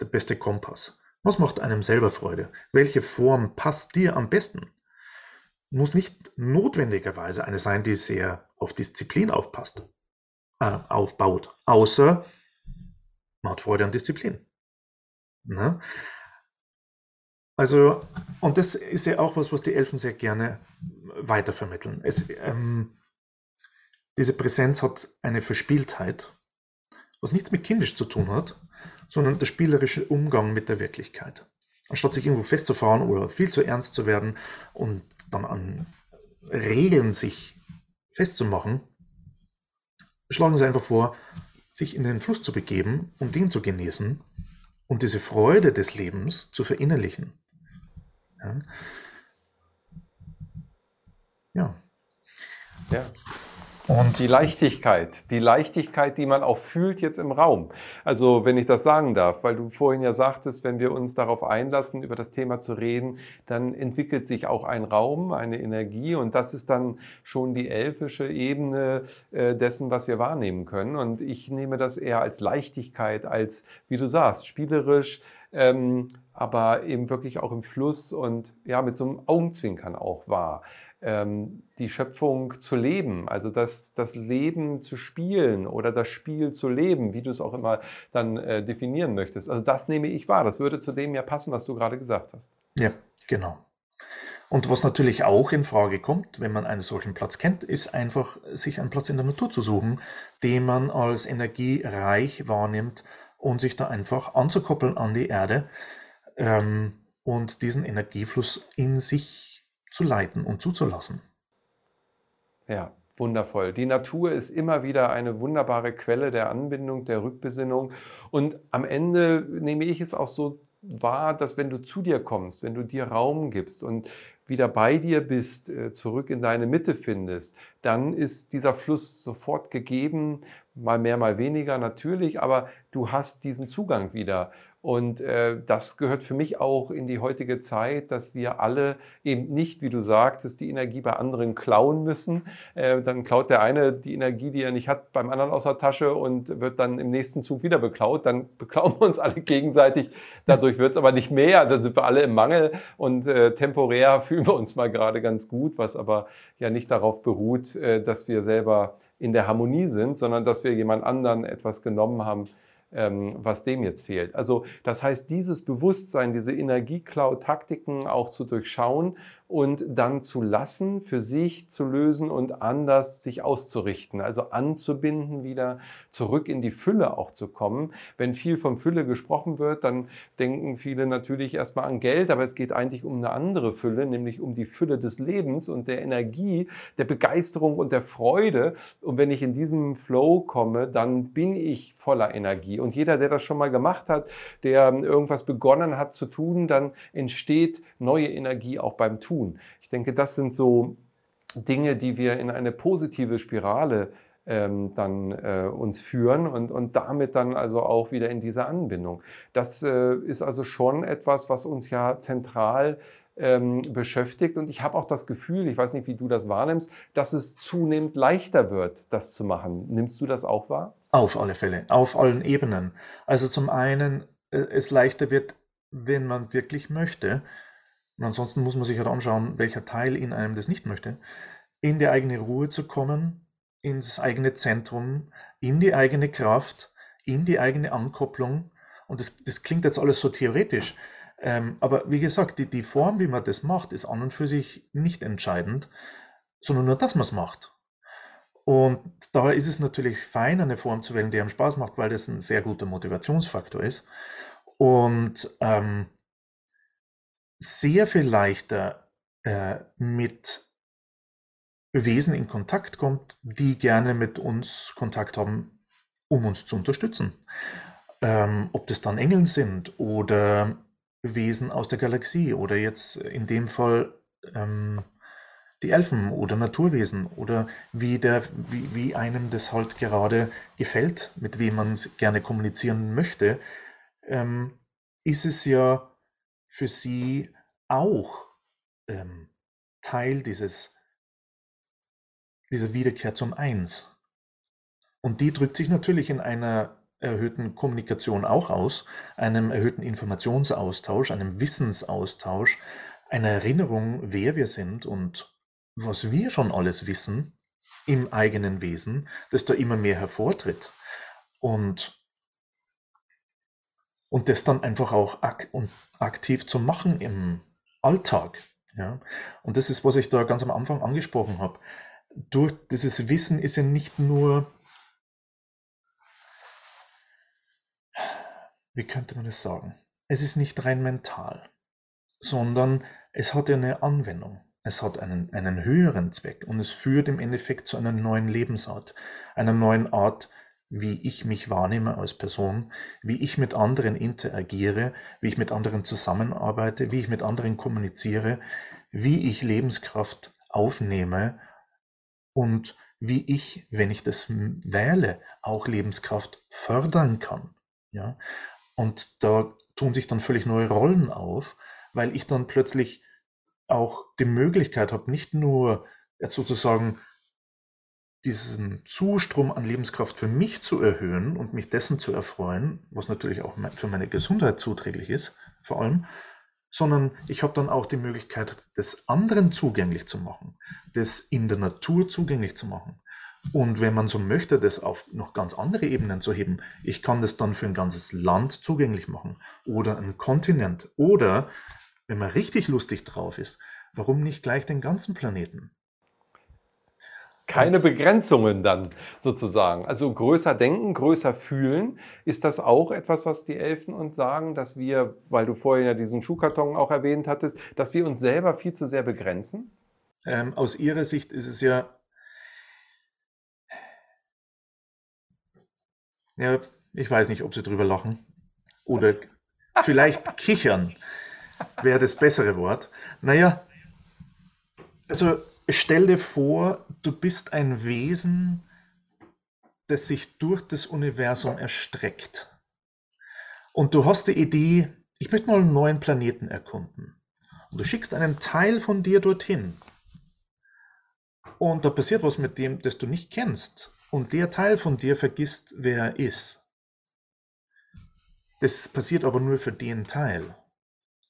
Speaker 2: der beste Kompass. Was macht einem selber Freude? Welche Form passt dir am besten? Muss nicht notwendigerweise eine sein, die sehr auf Disziplin aufpasst, äh, aufbaut, außer man hat Freude an Disziplin. Ne? Also, und das ist ja auch was, was die Elfen sehr gerne weitervermitteln. Es, ähm, diese Präsenz hat eine Verspieltheit, was nichts mit kindisch zu tun hat, sondern der spielerische Umgang mit der Wirklichkeit. Anstatt sich irgendwo festzufahren oder viel zu ernst zu werden und dann an Regeln sich festzumachen, schlagen sie einfach vor, sich in den Fluss zu begeben und den zu genießen und diese Freude des Lebens zu verinnerlichen. Ja.
Speaker 1: ja. ja. Und die Leichtigkeit, die Leichtigkeit, die man auch fühlt jetzt im Raum. Also wenn ich das sagen darf, weil du vorhin ja sagtest, wenn wir uns darauf einlassen, über das Thema zu reden, dann entwickelt sich auch ein Raum, eine Energie und das ist dann schon die elfische Ebene äh, dessen, was wir wahrnehmen können. Und ich nehme das eher als Leichtigkeit, als, wie du sagst, spielerisch, ähm, aber eben wirklich auch im Fluss und ja, mit so einem Augenzwinkern auch wahr ähm, die Schöpfung zu leben, also das, das Leben zu spielen oder das Spiel zu leben, wie du es auch immer dann äh, definieren möchtest. Also das nehme ich wahr. Das würde zu dem ja passen, was du gerade gesagt hast.
Speaker 2: Ja, genau. Und was natürlich auch in Frage kommt, wenn man einen solchen Platz kennt, ist einfach, sich einen Platz in der Natur zu suchen, den man als energiereich wahrnimmt und sich da einfach anzukoppeln an die Erde ähm, und diesen Energiefluss in sich zu leiten und zuzulassen.
Speaker 1: Ja, wundervoll. Die Natur ist immer wieder eine wunderbare Quelle der Anbindung, der Rückbesinnung. Und am Ende nehme ich es auch so wahr, dass wenn du zu dir kommst, wenn du dir Raum gibst und wieder bei dir bist, äh, zurück in deine Mitte findest, dann ist dieser Fluss sofort gegeben, mal mehr, mal weniger natürlich, aber du hast diesen Zugang wieder. Und äh, das gehört für mich auch in die heutige Zeit, dass wir alle eben nicht, wie du sagtest, die Energie bei anderen klauen müssen. Äh, dann klaut der eine die Energie, die er nicht hat, beim anderen aus der Tasche und wird dann im nächsten Zug wieder beklaut. Dann beklauen wir uns alle gegenseitig. Dadurch wird es aber nicht mehr. Dann sind wir alle im Mangel und äh, temporär fühlen wir uns mal gerade ganz gut, was aber ja nicht darauf beruht, äh, dass wir selber in der Harmonie sind, sondern dass wir jemand anderen etwas genommen haben, ähm, was dem jetzt fehlt. Also das heißt, dieses Bewusstsein, diese Energieklau-Taktiken auch zu durchschauen und dann zu lassen, für sich zu lösen und anders sich auszurichten, also anzubinden, wieder zurück in die Fülle auch zu kommen. Wenn viel von Fülle gesprochen wird, dann denken viele natürlich erstmal an Geld, aber es geht eigentlich um eine andere Fülle, nämlich um die Fülle des Lebens und der Energie, der Begeisterung und der Freude. Und wenn ich in diesem Flow komme, dann bin ich voller Energie. Und jeder, der das schon mal gemacht hat, der irgendwas begonnen hat zu tun, dann entsteht neue Energie auch beim Tun tun. Ich denke, das sind so Dinge, die wir in eine positive Spirale ähm, dann äh, uns führen und, und damit dann also auch wieder in diese Anbindung. Das äh, ist also schon etwas, was uns ja zentral ähm, beschäftigt und ich habe auch das Gefühl, ich weiß nicht, wie du das wahrnimmst, dass es zunehmend leichter wird, das zu machen. Nimmst du das auch wahr?
Speaker 2: Auf alle Fälle, auf allen Ebenen. Also zum einen, äh, es leichter wird, wenn man wirklich möchte. Und ansonsten muss man sich halt anschauen, welcher Teil in einem das nicht möchte. In die eigene Ruhe zu kommen, ins eigene Zentrum, in die eigene Kraft, in die eigene Ankopplung. Und das, das klingt jetzt alles so theoretisch. Ähm, aber wie gesagt, die, die Form, wie man das macht, ist an und für sich nicht entscheidend, sondern nur, dass man es macht. Und daher ist es natürlich fein, eine Form zu wählen, die einem Spaß macht, weil das ein sehr guter Motivationsfaktor ist. Und ähm, sehr viel leichter äh, mit Wesen in Kontakt kommt, die gerne mit uns Kontakt haben, um uns zu unterstützen. Ähm, ob das dann Engeln sind oder Wesen aus der Galaxie oder jetzt in dem Fall ähm, die Elfen oder Naturwesen oder wie, der, wie, wie einem das halt gerade gefällt, mit wem man gerne kommunizieren möchte, ähm, ist es ja für sie auch ähm, Teil dieses, dieser Wiederkehr zum Eins. Und die drückt sich natürlich in einer erhöhten Kommunikation auch aus, einem erhöhten Informationsaustausch, einem Wissensaustausch, einer Erinnerung, wer wir sind und was wir schon alles wissen im eigenen Wesen, das da immer mehr hervortritt. Und, und das dann einfach auch ak aktiv zu machen im Alltag. Ja? Und das ist, was ich da ganz am Anfang angesprochen habe. Durch dieses Wissen ist ja nicht nur, wie könnte man das sagen? Es ist nicht rein mental, sondern es hat ja eine Anwendung. Es hat einen, einen höheren Zweck und es führt im Endeffekt zu einer neuen Lebensart, einer neuen Art, wie ich mich wahrnehme als Person, wie ich mit anderen interagiere, wie ich mit anderen zusammenarbeite, wie ich mit anderen kommuniziere, wie ich Lebenskraft aufnehme und wie ich, wenn ich das wähle, auch Lebenskraft fördern kann. Ja? Und da tun sich dann völlig neue Rollen auf, weil ich dann plötzlich auch die Möglichkeit habe, nicht nur sozusagen diesen Zustrom an Lebenskraft für mich zu erhöhen und mich dessen zu erfreuen, was natürlich auch für meine Gesundheit zuträglich ist, vor allem, sondern ich habe dann auch die Möglichkeit, das anderen zugänglich zu machen, das in der Natur zugänglich zu machen. Und wenn man so möchte, das auf noch ganz andere Ebenen zu heben, ich kann das dann für ein ganzes Land zugänglich machen oder einen Kontinent oder wenn man richtig lustig drauf ist, warum nicht gleich den ganzen Planeten?
Speaker 1: Keine Begrenzungen dann sozusagen. Also größer denken, größer fühlen. Ist das auch etwas, was die Elfen uns sagen, dass wir, weil du vorhin ja diesen Schuhkarton auch erwähnt hattest, dass wir uns selber viel zu sehr begrenzen?
Speaker 2: Ähm, aus ihrer Sicht ist es ja, ja, ich weiß nicht, ob sie drüber lachen oder vielleicht kichern wäre das bessere Wort. Naja, also stell dir vor, du bist ein Wesen, das sich durch das Universum erstreckt. Und du hast die Idee, ich möchte mal einen neuen Planeten erkunden. Und du schickst einen Teil von dir dorthin. Und da passiert was mit dem, das du nicht kennst. Und der Teil von dir vergisst, wer er ist. Das passiert aber nur für den Teil.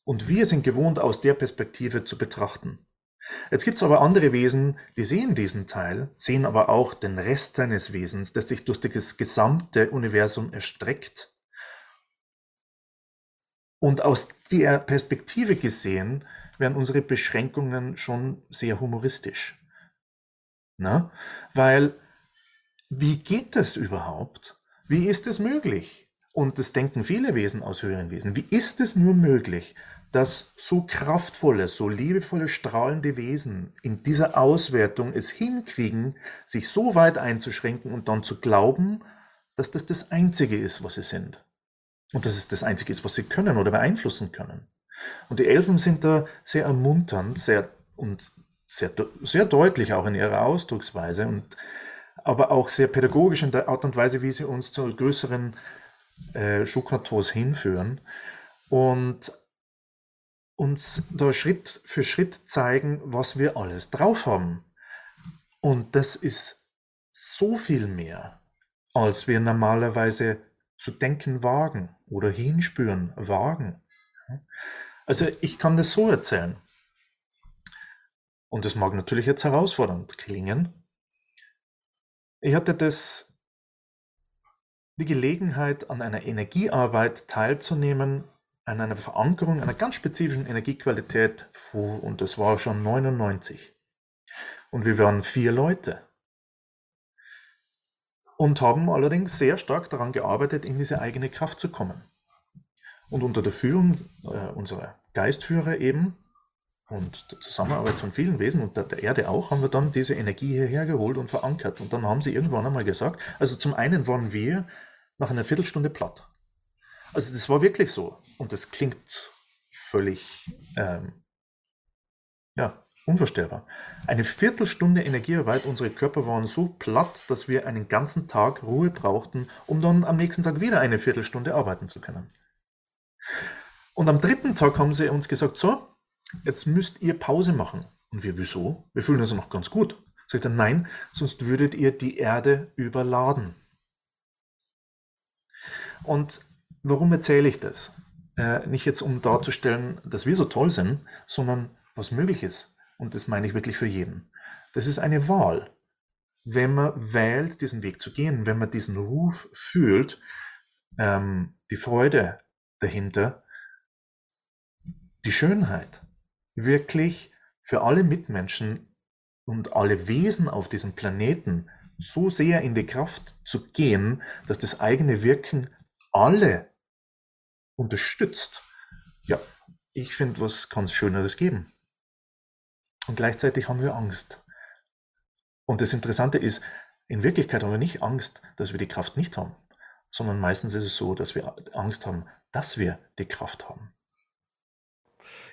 Speaker 2: Und wir sind gewohnt, aus der Perspektive zu betrachten. Jetzt gibt es aber andere Wesen, die sehen diesen Teil, sehen aber auch den Rest seines Wesens, das sich durch das gesamte Universum erstreckt. Und aus der Perspektive gesehen werden unsere Beschränkungen schon sehr humoristisch. Na? Weil, wie geht das überhaupt? Wie ist es möglich? Und das denken viele Wesen aus höheren Wesen. Wie ist es nur möglich, dass so kraftvolle, so liebevolle, strahlende Wesen in dieser Auswertung es hinkriegen, sich so weit einzuschränken und dann zu glauben, dass das das Einzige ist, was sie sind. Und dass es das Einzige ist, was sie können oder beeinflussen können. Und die Elfen sind da sehr ermunternd, sehr und sehr, sehr deutlich auch in ihrer Ausdrucksweise und aber auch sehr pädagogisch in der Art und Weise, wie sie uns zu größeren äh, Schukatos hinführen. Und uns da Schritt für Schritt zeigen, was wir alles drauf haben. Und das ist so viel mehr, als wir normalerweise zu denken wagen oder hinspüren wagen. Also ich kann das so erzählen. Und das mag natürlich jetzt herausfordernd klingen. Ich hatte das die Gelegenheit, an einer Energiearbeit teilzunehmen, an einer Verankerung einer ganz spezifischen Energiequalität, und das war schon 99. Und wir waren vier Leute. und haben allerdings sehr stark daran gearbeitet, in diese eigene Kraft zu kommen. Und unter der Führung äh, unserer Geistführer eben und der Zusammenarbeit von vielen Wesen und der Erde auch, haben wir dann diese Energie hierher geholt und verankert. Und dann haben sie irgendwann einmal gesagt, also zum einen waren wir nach einer Viertelstunde platt. Also das war wirklich so. Und das klingt völlig ähm, ja, unvorstellbar. Eine Viertelstunde Energiearbeit, unsere Körper waren so platt, dass wir einen ganzen Tag Ruhe brauchten, um dann am nächsten Tag wieder eine Viertelstunde arbeiten zu können. Und am dritten Tag haben sie uns gesagt, so, jetzt müsst ihr Pause machen. Und wir, wieso? Wir fühlen uns noch ganz gut. Sagt er, nein, sonst würdet ihr die Erde überladen. Und warum erzähle ich das? Äh, nicht jetzt, um darzustellen, dass wir so toll sind, sondern was möglich ist. Und das meine ich wirklich für jeden. Das ist eine Wahl. Wenn man wählt, diesen Weg zu gehen, wenn man diesen Ruf fühlt, ähm, die Freude dahinter, die Schönheit, wirklich für alle Mitmenschen und alle Wesen auf diesem Planeten so sehr in die Kraft zu gehen, dass das eigene Wirken alle unterstützt. Ja, ich finde, was kann es Schöneres geben? Und gleichzeitig haben wir Angst. Und das Interessante ist, in Wirklichkeit haben wir nicht Angst, dass wir die Kraft nicht haben, sondern meistens ist es so, dass wir Angst haben, dass wir die Kraft haben.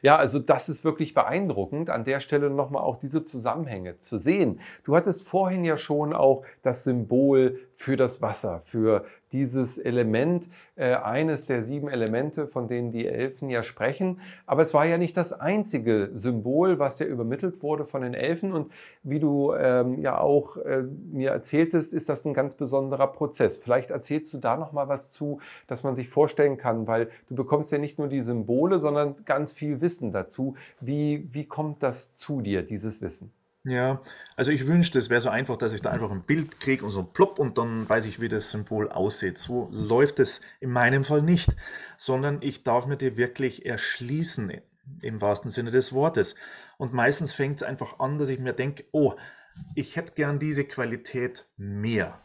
Speaker 1: Ja, also das ist wirklich beeindruckend, an der Stelle nochmal auch diese Zusammenhänge zu sehen. Du hattest vorhin ja schon auch das Symbol für das Wasser, für dieses Element, äh, eines der sieben Elemente, von denen die Elfen ja sprechen. Aber es war ja nicht das einzige Symbol, was ja übermittelt wurde von den Elfen. Und wie du ähm, ja auch äh, mir erzähltest, ist das ein ganz besonderer Prozess. Vielleicht erzählst du da noch mal was zu, dass man sich vorstellen kann, weil du bekommst ja nicht nur die Symbole, sondern ganz viel Wissen dazu. Wie, wie kommt das zu dir, dieses Wissen?
Speaker 2: Ja, also ich wünschte, es wäre so einfach, dass ich da einfach ein Bild kriege und so plopp und dann weiß ich, wie das Symbol aussieht. So läuft es in meinem Fall nicht, sondern ich darf mir die wirklich erschließen, im wahrsten Sinne des Wortes. Und meistens fängt es einfach an, dass ich mir denke, oh, ich hätte gern diese Qualität mehr.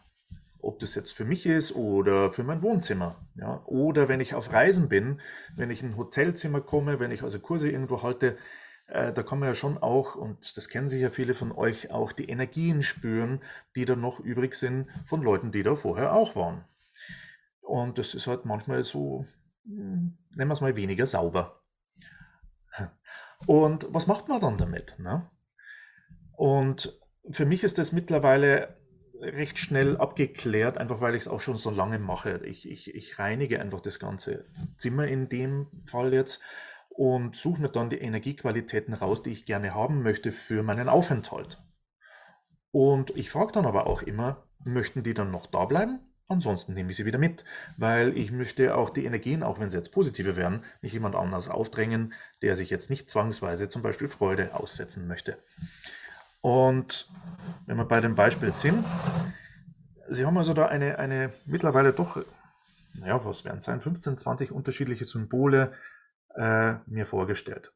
Speaker 2: Ob das jetzt für mich ist oder für mein Wohnzimmer. Ja? Oder wenn ich auf Reisen bin, wenn ich in ein Hotelzimmer komme, wenn ich also Kurse irgendwo halte, da kann man ja schon auch, und das kennen sicher viele von euch, auch die Energien spüren, die da noch übrig sind von Leuten, die da vorher auch waren. Und das ist halt manchmal so, hm, nennen wir es mal weniger sauber. Und was macht man dann damit? Ne? Und für mich ist das mittlerweile recht schnell abgeklärt, einfach weil ich es auch schon so lange mache. Ich, ich, ich reinige einfach das ganze Zimmer in dem Fall jetzt und suche mir dann die Energiequalitäten raus, die ich gerne haben möchte für meinen Aufenthalt. Und ich frage dann aber auch immer, möchten die dann noch da bleiben? Ansonsten nehme ich sie wieder mit, weil ich möchte auch die Energien, auch wenn sie jetzt positive werden, nicht jemand anders aufdrängen, der sich jetzt nicht zwangsweise zum Beispiel Freude aussetzen möchte. Und wenn wir bei dem Beispiel sind, Sie haben also da eine, eine mittlerweile doch, naja, was werden es sein, 15, 20 unterschiedliche Symbole äh, mir vorgestellt.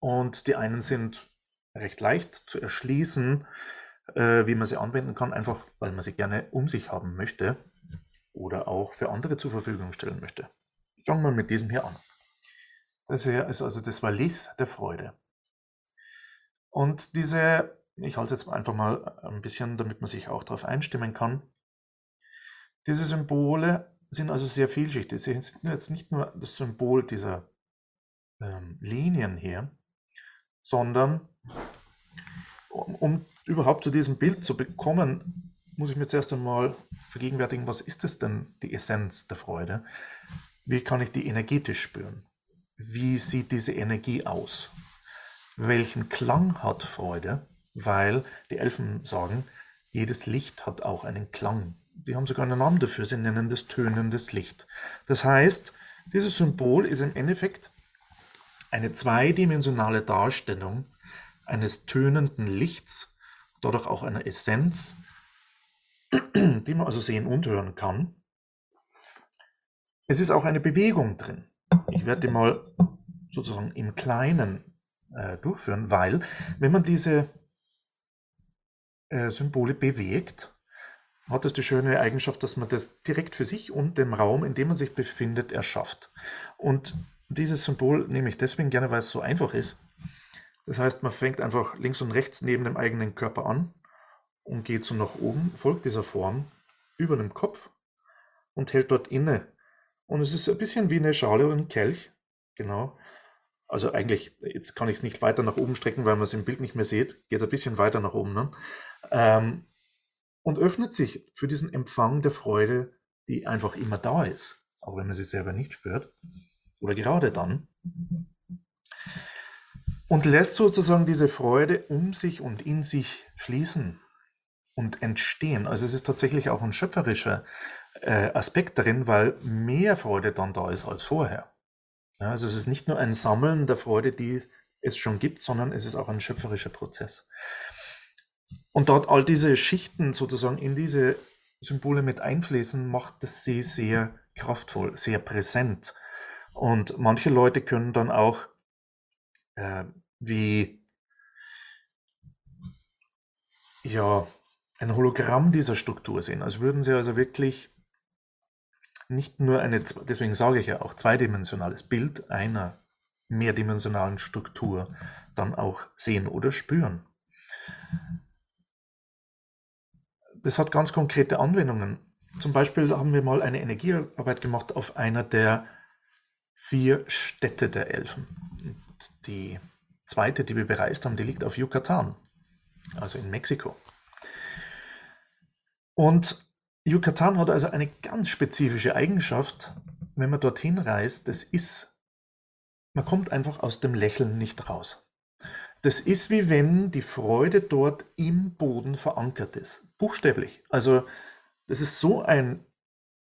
Speaker 2: Und die einen sind recht leicht zu erschließen, äh, wie man sie anwenden kann, einfach weil man sie gerne um sich haben möchte oder auch für andere zur Verfügung stellen möchte. Fangen wir mit diesem hier an. Das hier ist also das Valith der Freude. Und diese, ich halte jetzt einfach mal ein bisschen, damit man sich auch darauf einstimmen kann. Diese Symbole sind also sehr vielschichtig. Sie sind jetzt nicht nur das Symbol dieser ähm, Linien hier, sondern um, um, überhaupt zu diesem Bild zu bekommen, muss ich mir zuerst einmal vergegenwärtigen, was ist es denn, die Essenz der Freude? Wie kann ich die energetisch spüren? Wie sieht diese Energie aus? Welchen Klang hat Freude? Weil die Elfen sagen, jedes Licht hat auch einen Klang die haben sogar einen Namen dafür, sie nennen das tönendes Licht. Das heißt, dieses Symbol ist im Endeffekt eine zweidimensionale Darstellung eines tönenden Lichts, dadurch auch einer Essenz, die man also sehen und hören kann. Es ist auch eine Bewegung drin. Ich werde die mal sozusagen im Kleinen äh, durchführen, weil wenn man diese äh, Symbole bewegt, hat es die schöne Eigenschaft, dass man das direkt für sich und dem Raum, in dem man sich befindet, erschafft. Und dieses Symbol nehme ich deswegen gerne, weil es so einfach ist. Das heißt, man fängt einfach links und rechts neben dem eigenen Körper an und geht so nach oben, folgt dieser Form über dem Kopf und hält dort inne. Und es ist ein bisschen wie eine Schale oder ein Kelch. Genau. Also eigentlich, jetzt kann ich es nicht weiter nach oben strecken, weil man es im Bild nicht mehr sieht. Geht es ein bisschen weiter nach oben. Ne? Ähm, und öffnet sich für diesen Empfang der Freude, die einfach immer da ist, auch wenn man sie selber nicht spürt. Oder gerade dann. Und lässt sozusagen diese Freude um sich und in sich fließen und entstehen. Also es ist tatsächlich auch ein schöpferischer äh, Aspekt darin, weil mehr Freude dann da ist als vorher. Ja, also es ist nicht nur ein Sammeln der Freude, die es schon gibt, sondern es ist auch ein schöpferischer Prozess. Und dort all diese Schichten sozusagen in diese Symbole mit einfließen, macht das sie sehr kraftvoll, sehr präsent. Und manche Leute können dann auch äh, wie ja ein Hologramm dieser Struktur sehen. Als würden sie also wirklich nicht nur eine, deswegen sage ich ja auch, zweidimensionales Bild einer mehrdimensionalen Struktur dann auch sehen oder spüren. Das hat ganz konkrete Anwendungen. Zum Beispiel haben wir mal eine Energiearbeit gemacht auf einer der vier Städte der Elfen. Und die zweite, die wir bereist haben, die liegt auf Yucatan, also in Mexiko. Und Yucatan hat also eine ganz spezifische Eigenschaft, wenn man dorthin reist, das ist, man kommt einfach aus dem Lächeln nicht raus. Das ist wie wenn die Freude dort im Boden verankert ist. Buchstäblich. Also, das ist so ein,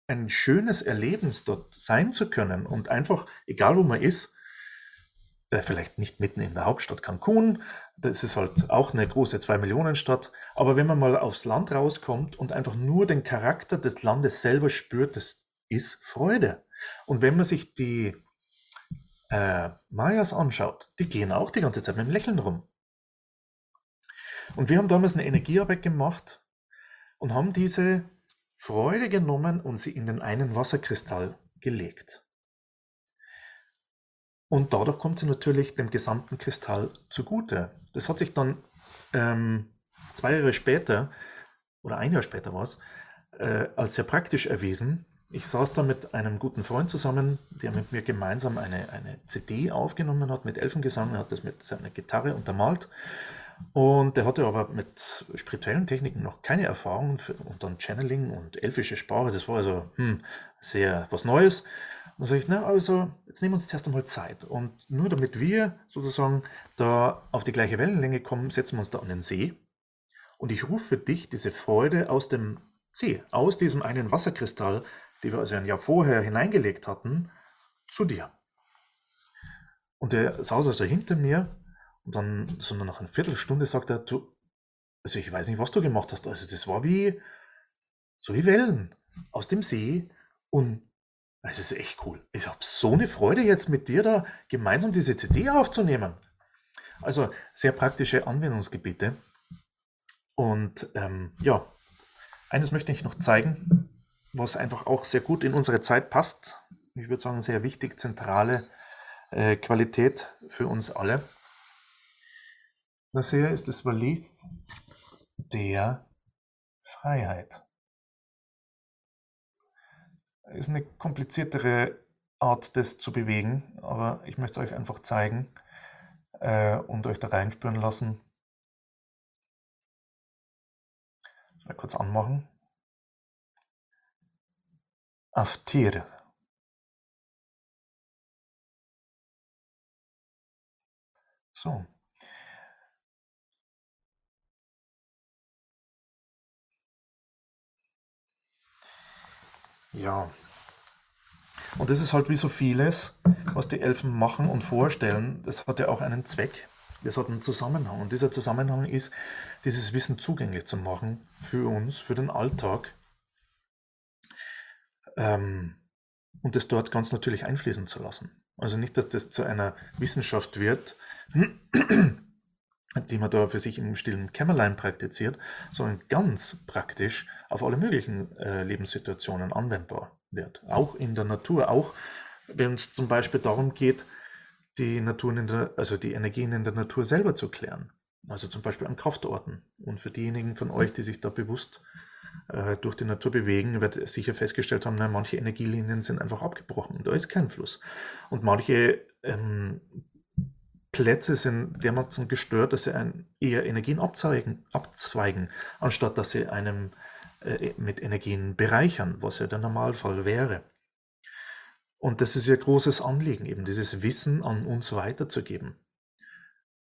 Speaker 2: ein schönes Erlebnis, dort sein zu können und einfach, egal wo man ist, äh, vielleicht nicht mitten in der Hauptstadt Cancun, das ist halt auch eine große Zwei-Millionen-Stadt, aber wenn man mal aufs Land rauskommt und einfach nur den Charakter des Landes selber spürt, das ist Freude. Und wenn man sich die äh, Mayas anschaut, die gehen auch die ganze Zeit mit dem Lächeln rum. Und wir haben damals eine Energiearbeit gemacht und haben diese Freude genommen und sie in den einen Wasserkristall gelegt. Und dadurch kommt sie natürlich dem gesamten Kristall zugute. Das hat sich dann ähm, zwei Jahre später, oder ein Jahr später war es, äh, als sehr praktisch erwiesen. Ich saß da mit einem guten Freund zusammen, der mit mir gemeinsam eine, eine CD aufgenommen hat mit Elfengesang. Er hat das mit seiner Gitarre untermalt. Und der hatte aber mit spirituellen Techniken noch keine Erfahrung und dann Channeling und elfische Sprache. Das war also hm, sehr was Neues. Und dann sage ich, na, also, jetzt nehmen wir uns zuerst einmal Zeit. Und nur damit wir sozusagen da auf die gleiche Wellenlänge kommen, setzen wir uns da an den See. Und ich rufe für dich diese Freude aus dem See, aus diesem einen Wasserkristall, den wir also ein Jahr vorher hineingelegt hatten, zu dir. Und der saß also hinter mir und dann, so nach einer Viertelstunde sagt er, du, also ich weiß nicht, was du gemacht hast. Also das war wie, so wie Wellen aus dem See und es ist echt cool. Ich habe so eine Freude jetzt mit dir da gemeinsam diese CD aufzunehmen. Also sehr praktische Anwendungsgebiete. Und ähm, ja, eines möchte ich noch zeigen, was einfach auch sehr gut in unsere Zeit passt. Ich würde sagen, sehr wichtig, zentrale äh, Qualität für uns alle. Das hier ist das Valith der Freiheit ist eine kompliziertere Art, das zu bewegen, aber ich möchte es euch einfach zeigen äh, und euch da reinspüren lassen. Mal kurz anmachen. Aftir. So. Ja. Und das ist halt wie so vieles, was die Elfen machen und vorstellen. Das hat ja auch einen Zweck. Das hat einen Zusammenhang. Und dieser Zusammenhang ist, dieses Wissen zugänglich zu machen für uns, für den Alltag. Ähm, und das dort ganz natürlich einfließen zu lassen. Also nicht, dass das zu einer Wissenschaft wird, die man da für sich im stillen Kämmerlein praktiziert, sondern ganz praktisch auf alle möglichen äh, Lebenssituationen anwendbar wird. Auch in der Natur, auch wenn es zum Beispiel darum geht, die Natur in der, also die Energien in der Natur selber zu klären. Also zum Beispiel an Kraftorten. Und für diejenigen von euch, die sich da bewusst äh, durch die Natur bewegen, wird sicher festgestellt haben, na, manche Energielinien sind einfach abgebrochen. Da ist kein Fluss. Und manche ähm, Plätze sind dermaßen gestört, dass sie ein, eher Energien abzweigen, abzweigen, anstatt dass sie einem äh, mit Energien bereichern, was ja der Normalfall wäre. Und das ist ihr großes Anliegen, eben dieses Wissen an uns weiterzugeben.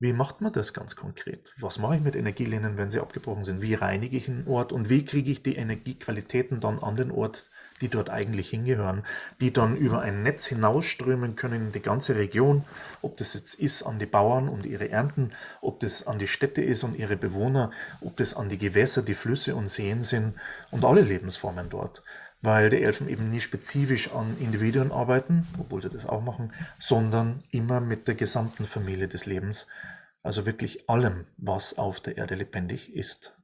Speaker 2: Wie macht man das ganz konkret? Was mache ich mit Energielinien, wenn sie abgebrochen sind? Wie reinige ich einen Ort und wie kriege ich die Energiequalitäten dann an den Ort, die dort eigentlich hingehören, die dann über ein Netz hinausströmen können in die ganze Region, ob das jetzt ist an die Bauern und ihre Ernten, ob das an die Städte ist und ihre Bewohner, ob das an die Gewässer, die Flüsse und Seen sind und alle Lebensformen dort weil die Elfen eben nie spezifisch an Individuen arbeiten, obwohl sie das auch machen, sondern immer mit der gesamten Familie des Lebens, also wirklich allem, was auf der Erde lebendig ist.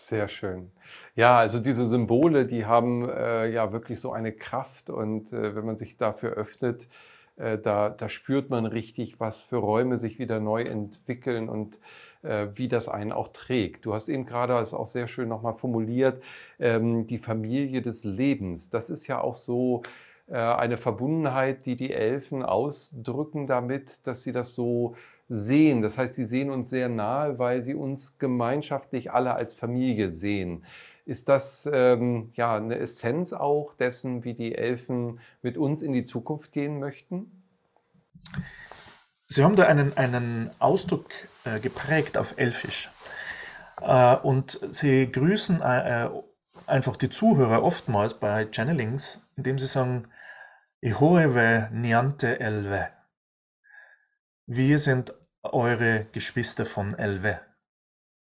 Speaker 1: Sehr schön. Ja, also diese Symbole, die haben äh, ja wirklich so eine Kraft und äh, wenn man sich dafür öffnet, äh, da, da spürt man richtig, was für Räume sich wieder neu entwickeln und äh, wie das einen auch trägt. Du hast eben gerade es auch sehr schön nochmal formuliert, ähm, die Familie des Lebens. Das ist ja auch so eine Verbundenheit, die die Elfen ausdrücken damit, dass sie das so sehen. Das heißt, sie sehen uns sehr nahe, weil sie uns gemeinschaftlich alle als Familie sehen. Ist das ähm, ja eine Essenz auch dessen, wie die Elfen mit uns in die Zukunft gehen möchten?
Speaker 2: Sie haben da einen, einen Ausdruck äh, geprägt auf Elfisch. Äh, und Sie grüßen äh, äh, einfach die Zuhörer oftmals bei Channelings, indem Sie sagen, Ihoewe niante elve. Wir sind eure Geschwister von Elve.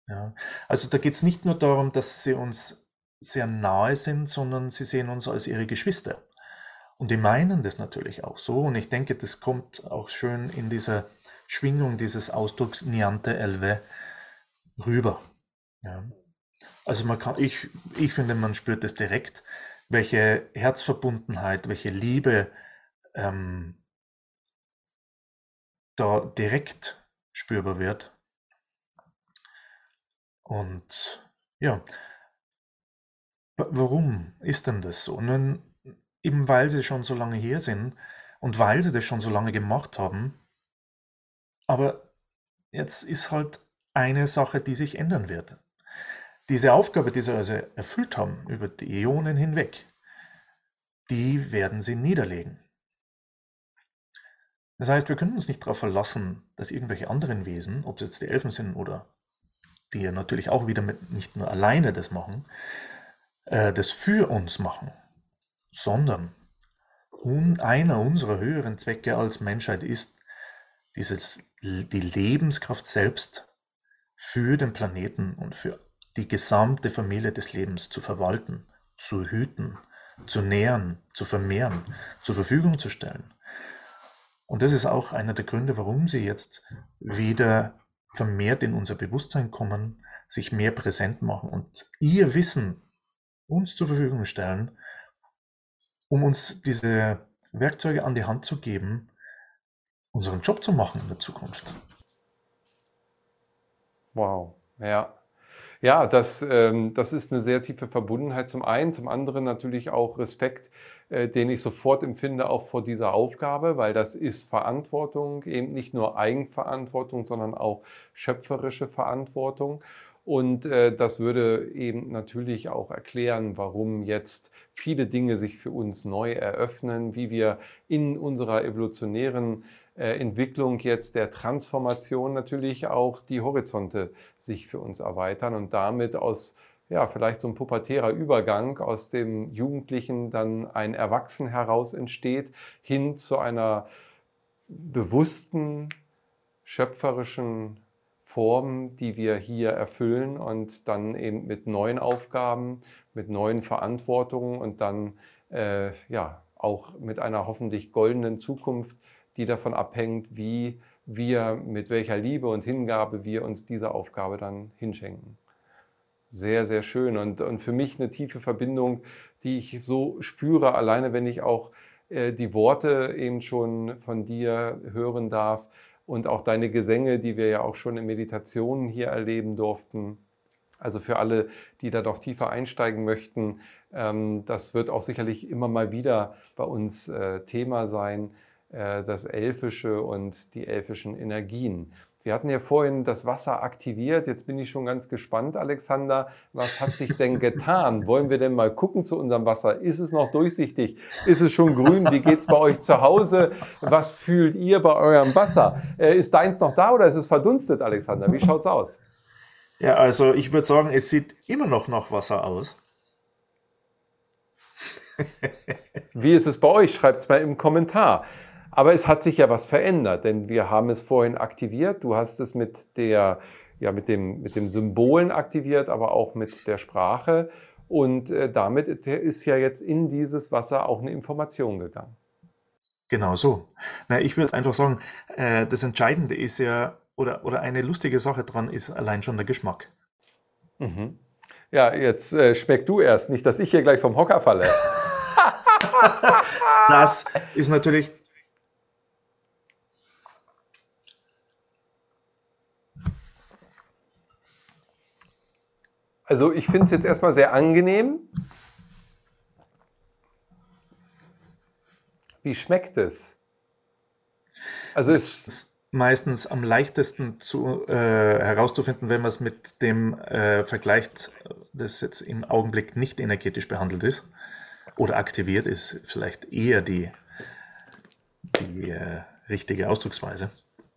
Speaker 2: Ja. Also da geht es nicht nur darum, dass sie uns sehr nahe sind, sondern sie sehen uns als ihre Geschwister. Und die meinen das natürlich auch so. Und ich denke, das kommt auch schön in dieser Schwingung dieses Ausdrucks Niante Elve rüber. Ja. Also man kann, ich, ich finde, man spürt es direkt, welche Herzverbundenheit, welche Liebe ähm, da direkt spürbar wird. Und ja, warum ist denn das so? Nun, eben weil sie schon so lange hier sind und weil sie das schon so lange gemacht haben. Aber jetzt ist halt eine Sache, die sich ändern wird. Diese Aufgabe, die sie also erfüllt haben über die Äonen hinweg, die werden sie niederlegen. Das heißt, wir können uns nicht darauf verlassen, dass irgendwelche anderen Wesen, ob es jetzt die Elfen sind oder die ja natürlich auch wieder mit, nicht nur alleine das machen, äh, das für uns machen sondern einer unserer höheren Zwecke als Menschheit ist, dieses, die Lebenskraft selbst für den Planeten und für die gesamte Familie des Lebens zu verwalten, zu hüten, zu nähern, zu vermehren, zur Verfügung zu stellen. Und das ist auch einer der Gründe, warum sie jetzt wieder vermehrt in unser Bewusstsein kommen, sich mehr präsent machen und ihr Wissen uns zur Verfügung stellen, um uns diese Werkzeuge an die Hand zu geben, unseren Job zu machen in der Zukunft.
Speaker 1: Wow, ja. Ja, das, ähm, das ist eine sehr tiefe Verbundenheit zum einen, zum anderen natürlich auch Respekt, äh, den ich sofort empfinde, auch vor dieser Aufgabe, weil das ist Verantwortung, eben nicht nur Eigenverantwortung, sondern auch schöpferische Verantwortung. Und äh, das würde eben natürlich auch erklären, warum jetzt viele Dinge sich für uns neu eröffnen, wie wir in unserer evolutionären äh, Entwicklung jetzt der Transformation natürlich auch die Horizonte sich für uns erweitern und damit aus ja, vielleicht so ein pubertärer Übergang aus dem Jugendlichen dann ein Erwachsen heraus entsteht, hin zu einer bewussten, schöpferischen Form, die wir hier erfüllen und dann eben mit neuen Aufgaben, mit neuen Verantwortungen und dann äh, ja auch mit einer hoffentlich goldenen Zukunft, die davon abhängt, wie wir, mit welcher Liebe und Hingabe wir uns diese Aufgabe dann hinschenken. Sehr, sehr schön und, und für mich eine tiefe Verbindung, die ich so spüre, alleine wenn ich auch äh, die Worte eben schon von dir hören darf und auch deine Gesänge, die wir ja auch schon in Meditationen hier erleben durften. Also für alle, die da doch tiefer einsteigen möchten, ähm, das wird auch sicherlich immer mal wieder bei uns äh, Thema sein, das Elfische und die elfischen Energien. Wir hatten ja vorhin das Wasser aktiviert. Jetzt bin ich schon ganz gespannt, Alexander. Was hat sich denn getan? Wollen wir denn mal gucken zu unserem Wasser? Ist es noch durchsichtig? Ist es schon grün? Wie geht es bei euch zu Hause? Was fühlt ihr bei eurem Wasser? Äh, ist deins noch da oder ist es verdunstet, Alexander? Wie schaut es aus?
Speaker 2: Ja, also ich würde sagen, es sieht immer noch nach Wasser aus.
Speaker 1: Wie ist es bei euch? Schreibt es mal im Kommentar. Aber es hat sich ja was verändert, denn wir haben es vorhin aktiviert. Du hast es mit, der, ja, mit, dem, mit dem Symbolen aktiviert, aber auch mit der Sprache. Und äh, damit ist ja jetzt in dieses Wasser auch eine Information gegangen.
Speaker 2: Genau so. Na, ich würde einfach sagen, äh, das Entscheidende ist ja, oder, oder eine lustige Sache dran ist allein schon der Geschmack.
Speaker 1: Mhm. Ja, jetzt äh, schmeck du erst, nicht, dass ich hier gleich vom Hocker falle.
Speaker 2: das ist natürlich
Speaker 1: Also ich finde es jetzt erstmal sehr angenehm. Wie schmeckt es?
Speaker 2: Also es ist meistens am leichtesten zu, äh, herauszufinden, wenn man es mit dem äh, vergleicht, das jetzt im Augenblick nicht energetisch behandelt ist oder aktiviert ist, vielleicht eher die, die äh, richtige Ausdrucksweise.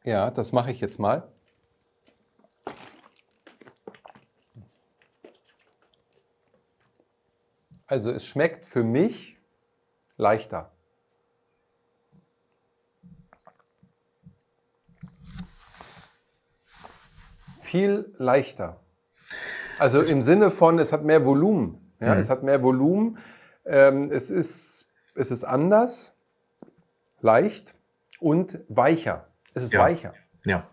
Speaker 1: Ja, das mache ich jetzt mal. Also es schmeckt für mich leichter. Viel leichter. Also im Sinne von, es hat mehr Volumen. Ja, mhm. Es hat mehr Volumen. Ähm, es, ist, es ist anders, leicht und weicher. Es ist
Speaker 2: ja.
Speaker 1: weicher.
Speaker 2: Ja,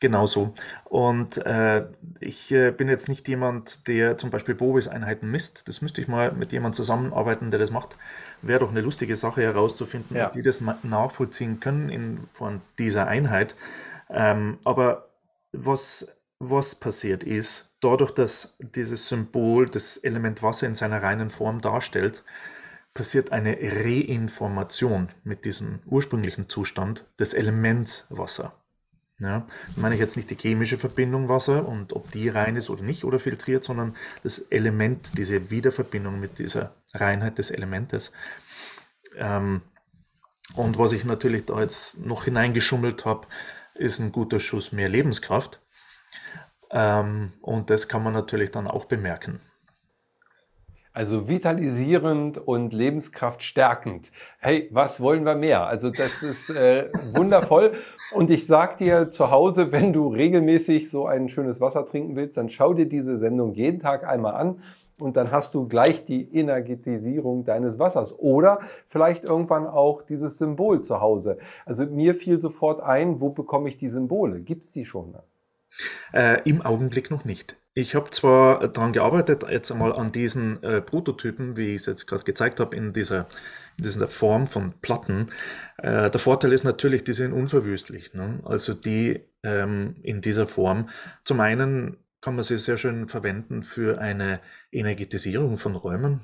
Speaker 2: Genauso. Und äh, ich äh, bin jetzt nicht jemand, der zum Beispiel Bovis-Einheiten misst. Das müsste ich mal mit jemandem zusammenarbeiten, der das macht. Wäre doch eine lustige Sache herauszufinden, ja. wie das nachvollziehen können in von dieser Einheit. Ähm, aber was, was passiert ist, dadurch, dass dieses Symbol das Element Wasser in seiner reinen Form darstellt, passiert eine Reinformation mit diesem ursprünglichen Zustand des Elements Wasser. Ja, meine ich jetzt nicht die chemische Verbindung Wasser und ob die rein ist oder nicht oder filtriert, sondern das Element, diese Wiederverbindung mit dieser Reinheit des Elementes. Ähm, und was ich natürlich da jetzt noch hineingeschummelt habe, ist ein guter Schuss mehr Lebenskraft. Ähm, und das kann man natürlich dann auch bemerken.
Speaker 1: Also vitalisierend und Lebenskraft stärkend. Hey, was wollen wir mehr? Also das ist äh, wundervoll. Und ich sag dir zu Hause, wenn du regelmäßig so ein schönes Wasser trinken willst, dann schau dir diese Sendung jeden Tag einmal an und dann hast du gleich die Energetisierung deines Wassers oder vielleicht irgendwann auch dieses Symbol zu Hause. Also mir fiel sofort ein, wo bekomme ich die Symbole? Gibt es die schon?
Speaker 2: Äh, Im Augenblick noch nicht. Ich habe zwar daran gearbeitet, jetzt einmal an diesen äh, Prototypen, wie ich es jetzt gerade gezeigt habe, in dieser, in dieser Form von Platten. Äh, der Vorteil ist natürlich, die sind unverwüstlich. Ne? Also die ähm, in dieser Form. Zum einen kann man sie sehr schön verwenden für eine Energetisierung von Räumen,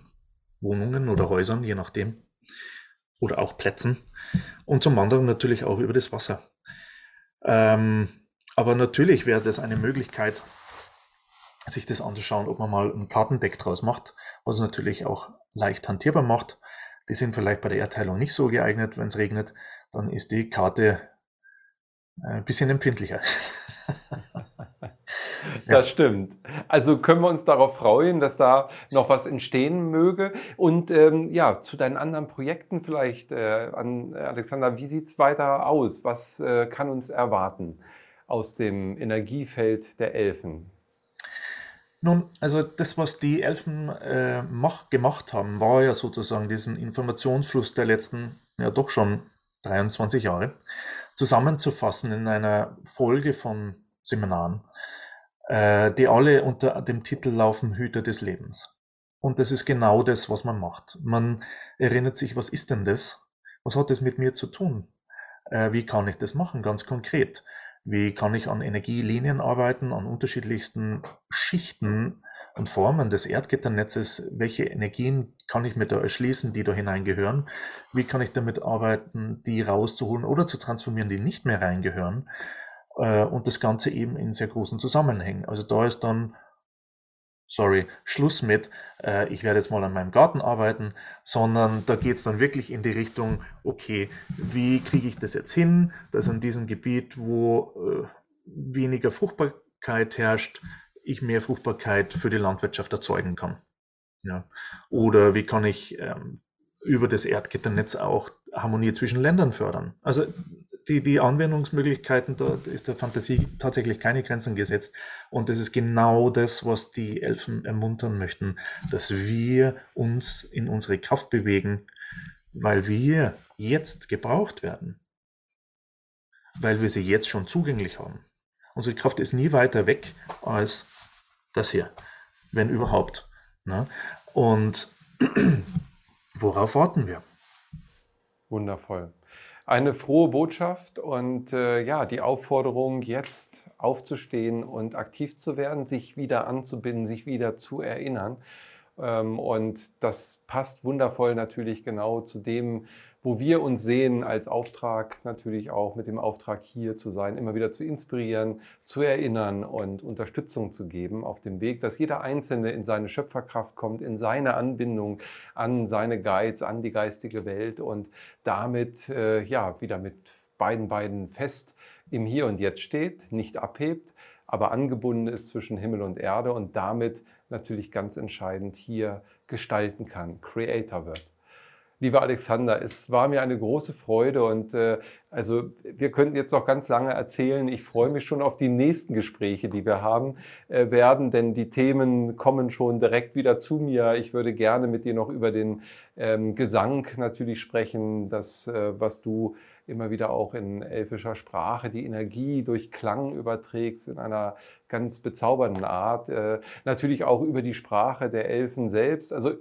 Speaker 2: Wohnungen oder Häusern, je nachdem. Oder auch Plätzen. Und zum anderen natürlich auch über das Wasser. Ähm, aber natürlich wäre das eine Möglichkeit, sich das anzuschauen, ob man mal ein Kartendeck draus macht, was natürlich auch leicht hantierbar macht. Die sind vielleicht bei der Erdteilung nicht so geeignet, wenn es regnet, dann ist die Karte äh, ein bisschen empfindlicher.
Speaker 1: Das stimmt. Also können wir uns darauf freuen, dass da noch was entstehen möge. Und ähm, ja, zu deinen anderen Projekten vielleicht, äh, an Alexander, wie sieht es weiter aus? Was äh, kann uns erwarten aus dem Energiefeld der Elfen?
Speaker 2: Nun, also das, was die Elfen äh, mach, gemacht haben, war ja sozusagen diesen Informationsfluss der letzten, ja doch schon 23 Jahre. zusammenzufassen in einer Folge von Seminaren, äh, die alle unter dem Titel laufen Hüter des Lebens. Und das ist genau das, was man macht. Man erinnert sich, was ist denn das? Was hat das mit mir zu tun? Äh, wie kann ich das machen, ganz konkret? Wie kann ich an Energielinien arbeiten, an unterschiedlichsten Schichten und Formen des Erdgitternetzes? Welche Energien kann ich mir da erschließen, die da hineingehören? Wie kann ich damit arbeiten, die rauszuholen oder zu transformieren, die nicht mehr reingehören? Äh, und das Ganze eben in sehr großen Zusammenhängen. Also da ist dann sorry, Schluss mit, äh, ich werde jetzt mal an meinem Garten arbeiten, sondern da geht es dann wirklich in die Richtung, okay, wie kriege ich das jetzt hin, dass an diesem Gebiet, wo äh, weniger Fruchtbarkeit herrscht, ich mehr Fruchtbarkeit für die Landwirtschaft erzeugen kann. Ja. Oder wie kann ich ähm, über das Erdgitternetz auch Harmonie zwischen Ländern fördern? Also die, die Anwendungsmöglichkeiten, da ist der Fantasie tatsächlich keine Grenzen gesetzt. Und das ist genau das, was die Elfen ermuntern möchten, dass wir uns in unsere Kraft bewegen, weil wir jetzt gebraucht werden. Weil wir sie jetzt schon zugänglich haben. Unsere Kraft ist nie weiter weg als das hier, wenn überhaupt. Ne? Und worauf warten wir?
Speaker 1: Wundervoll eine frohe Botschaft und äh, ja, die Aufforderung, jetzt aufzustehen und aktiv zu werden, sich wieder anzubinden, sich wieder zu erinnern. Ähm, und das passt wundervoll natürlich genau zu dem, wo wir uns sehen als Auftrag, natürlich auch mit dem Auftrag hier zu sein, immer wieder zu inspirieren, zu erinnern und Unterstützung zu geben auf dem Weg, dass jeder Einzelne in seine Schöpferkraft kommt, in seine Anbindung an seine Guides, an die geistige Welt und damit äh, ja wieder mit beiden Beinen fest im Hier und Jetzt steht, nicht abhebt, aber angebunden ist zwischen Himmel und Erde und damit natürlich ganz entscheidend hier gestalten kann, Creator wird. Lieber Alexander, es war mir eine große Freude und äh, also wir könnten jetzt noch ganz lange erzählen. Ich freue mich schon auf die nächsten Gespräche, die wir haben äh, werden, denn die Themen kommen schon direkt wieder zu mir. Ich würde gerne mit dir noch über den ähm, Gesang natürlich sprechen, das, äh, was du immer wieder auch in elfischer Sprache die Energie durch Klang überträgst in einer ganz bezaubernden Art. Äh, natürlich auch über die Sprache der Elfen selbst. Also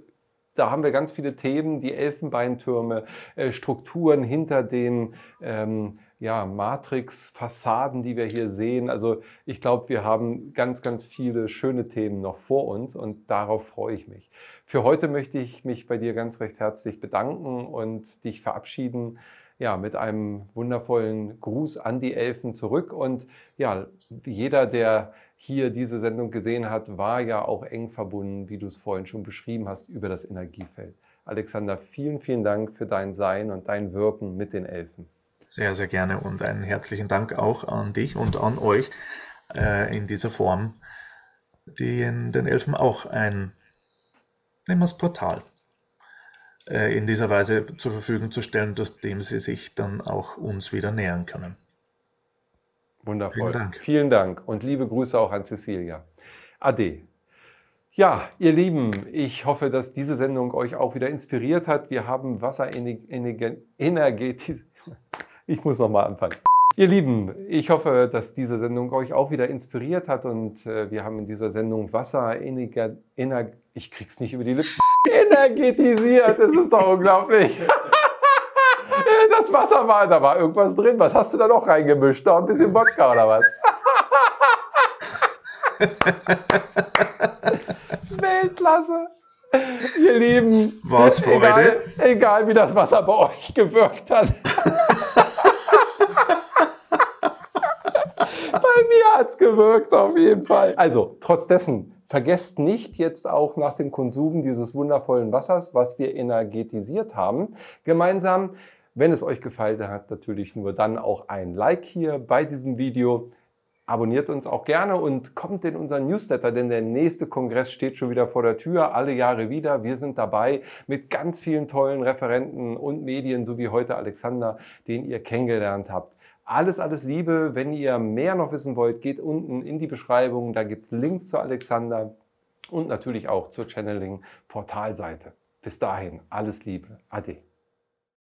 Speaker 1: da haben wir ganz viele Themen, die Elfenbeintürme, äh, Strukturen hinter den ähm, ja, Matrix-Fassaden, die wir hier sehen. Also ich glaube, wir haben ganz, ganz viele schöne Themen noch vor uns und darauf freue ich mich. Für heute möchte ich mich bei dir ganz recht herzlich bedanken und dich verabschieden. Ja, mit einem wundervollen Gruß an die Elfen zurück. Und ja, jeder, der hier diese Sendung gesehen hat, war ja auch eng verbunden, wie du es vorhin schon beschrieben hast, über das Energiefeld. Alexander, vielen, vielen Dank für dein Sein und dein Wirken mit den Elfen.
Speaker 2: Sehr, sehr gerne und einen herzlichen Dank auch an dich und an euch äh, in dieser Form, den, den Elfen auch ein, nehmen wir es Portal, äh, in dieser Weise zur Verfügung zu stellen, durch dem sie sich dann auch uns wieder nähern können.
Speaker 1: Wundervoll. Vielen Dank. Vielen Dank und liebe Grüße auch an Cecilia. Ade. Ja, ihr Lieben, ich hoffe, dass diese Sendung euch auch wieder inspiriert hat. Wir haben Wasserenergetis. Ich muss nochmal anfangen. Ihr Lieben, ich hoffe, dass diese Sendung euch auch wieder inspiriert hat und äh, wir haben in dieser Sendung Wasser, Ener, Ener, ich krieg's nicht über die Lippen, energetisiert. Das ist doch unglaublich. das Wasser war, da war irgendwas drin. Was hast du da noch reingemischt? Noch ein bisschen Wodka oder was? Weltklasse. Ihr Lieben,
Speaker 2: Was Freude.
Speaker 1: Egal, egal wie das Wasser bei euch gewirkt hat. bei mir hat es gewirkt auf jeden Fall. Also, trotz dessen, vergesst nicht jetzt auch nach dem Konsum dieses wundervollen Wassers, was wir energetisiert haben, gemeinsam wenn es euch gefallen hat, natürlich nur dann auch ein Like hier bei diesem Video. Abonniert uns auch gerne und kommt in unseren Newsletter, denn der nächste Kongress steht schon wieder vor der Tür, alle Jahre wieder. Wir sind dabei mit ganz vielen tollen Referenten und Medien, so wie heute Alexander, den ihr kennengelernt habt. Alles, alles Liebe. Wenn ihr mehr noch wissen wollt, geht unten in die Beschreibung. Da gibt es Links zu Alexander und natürlich auch zur Channeling-Portalseite. Bis dahin, alles Liebe. Ade.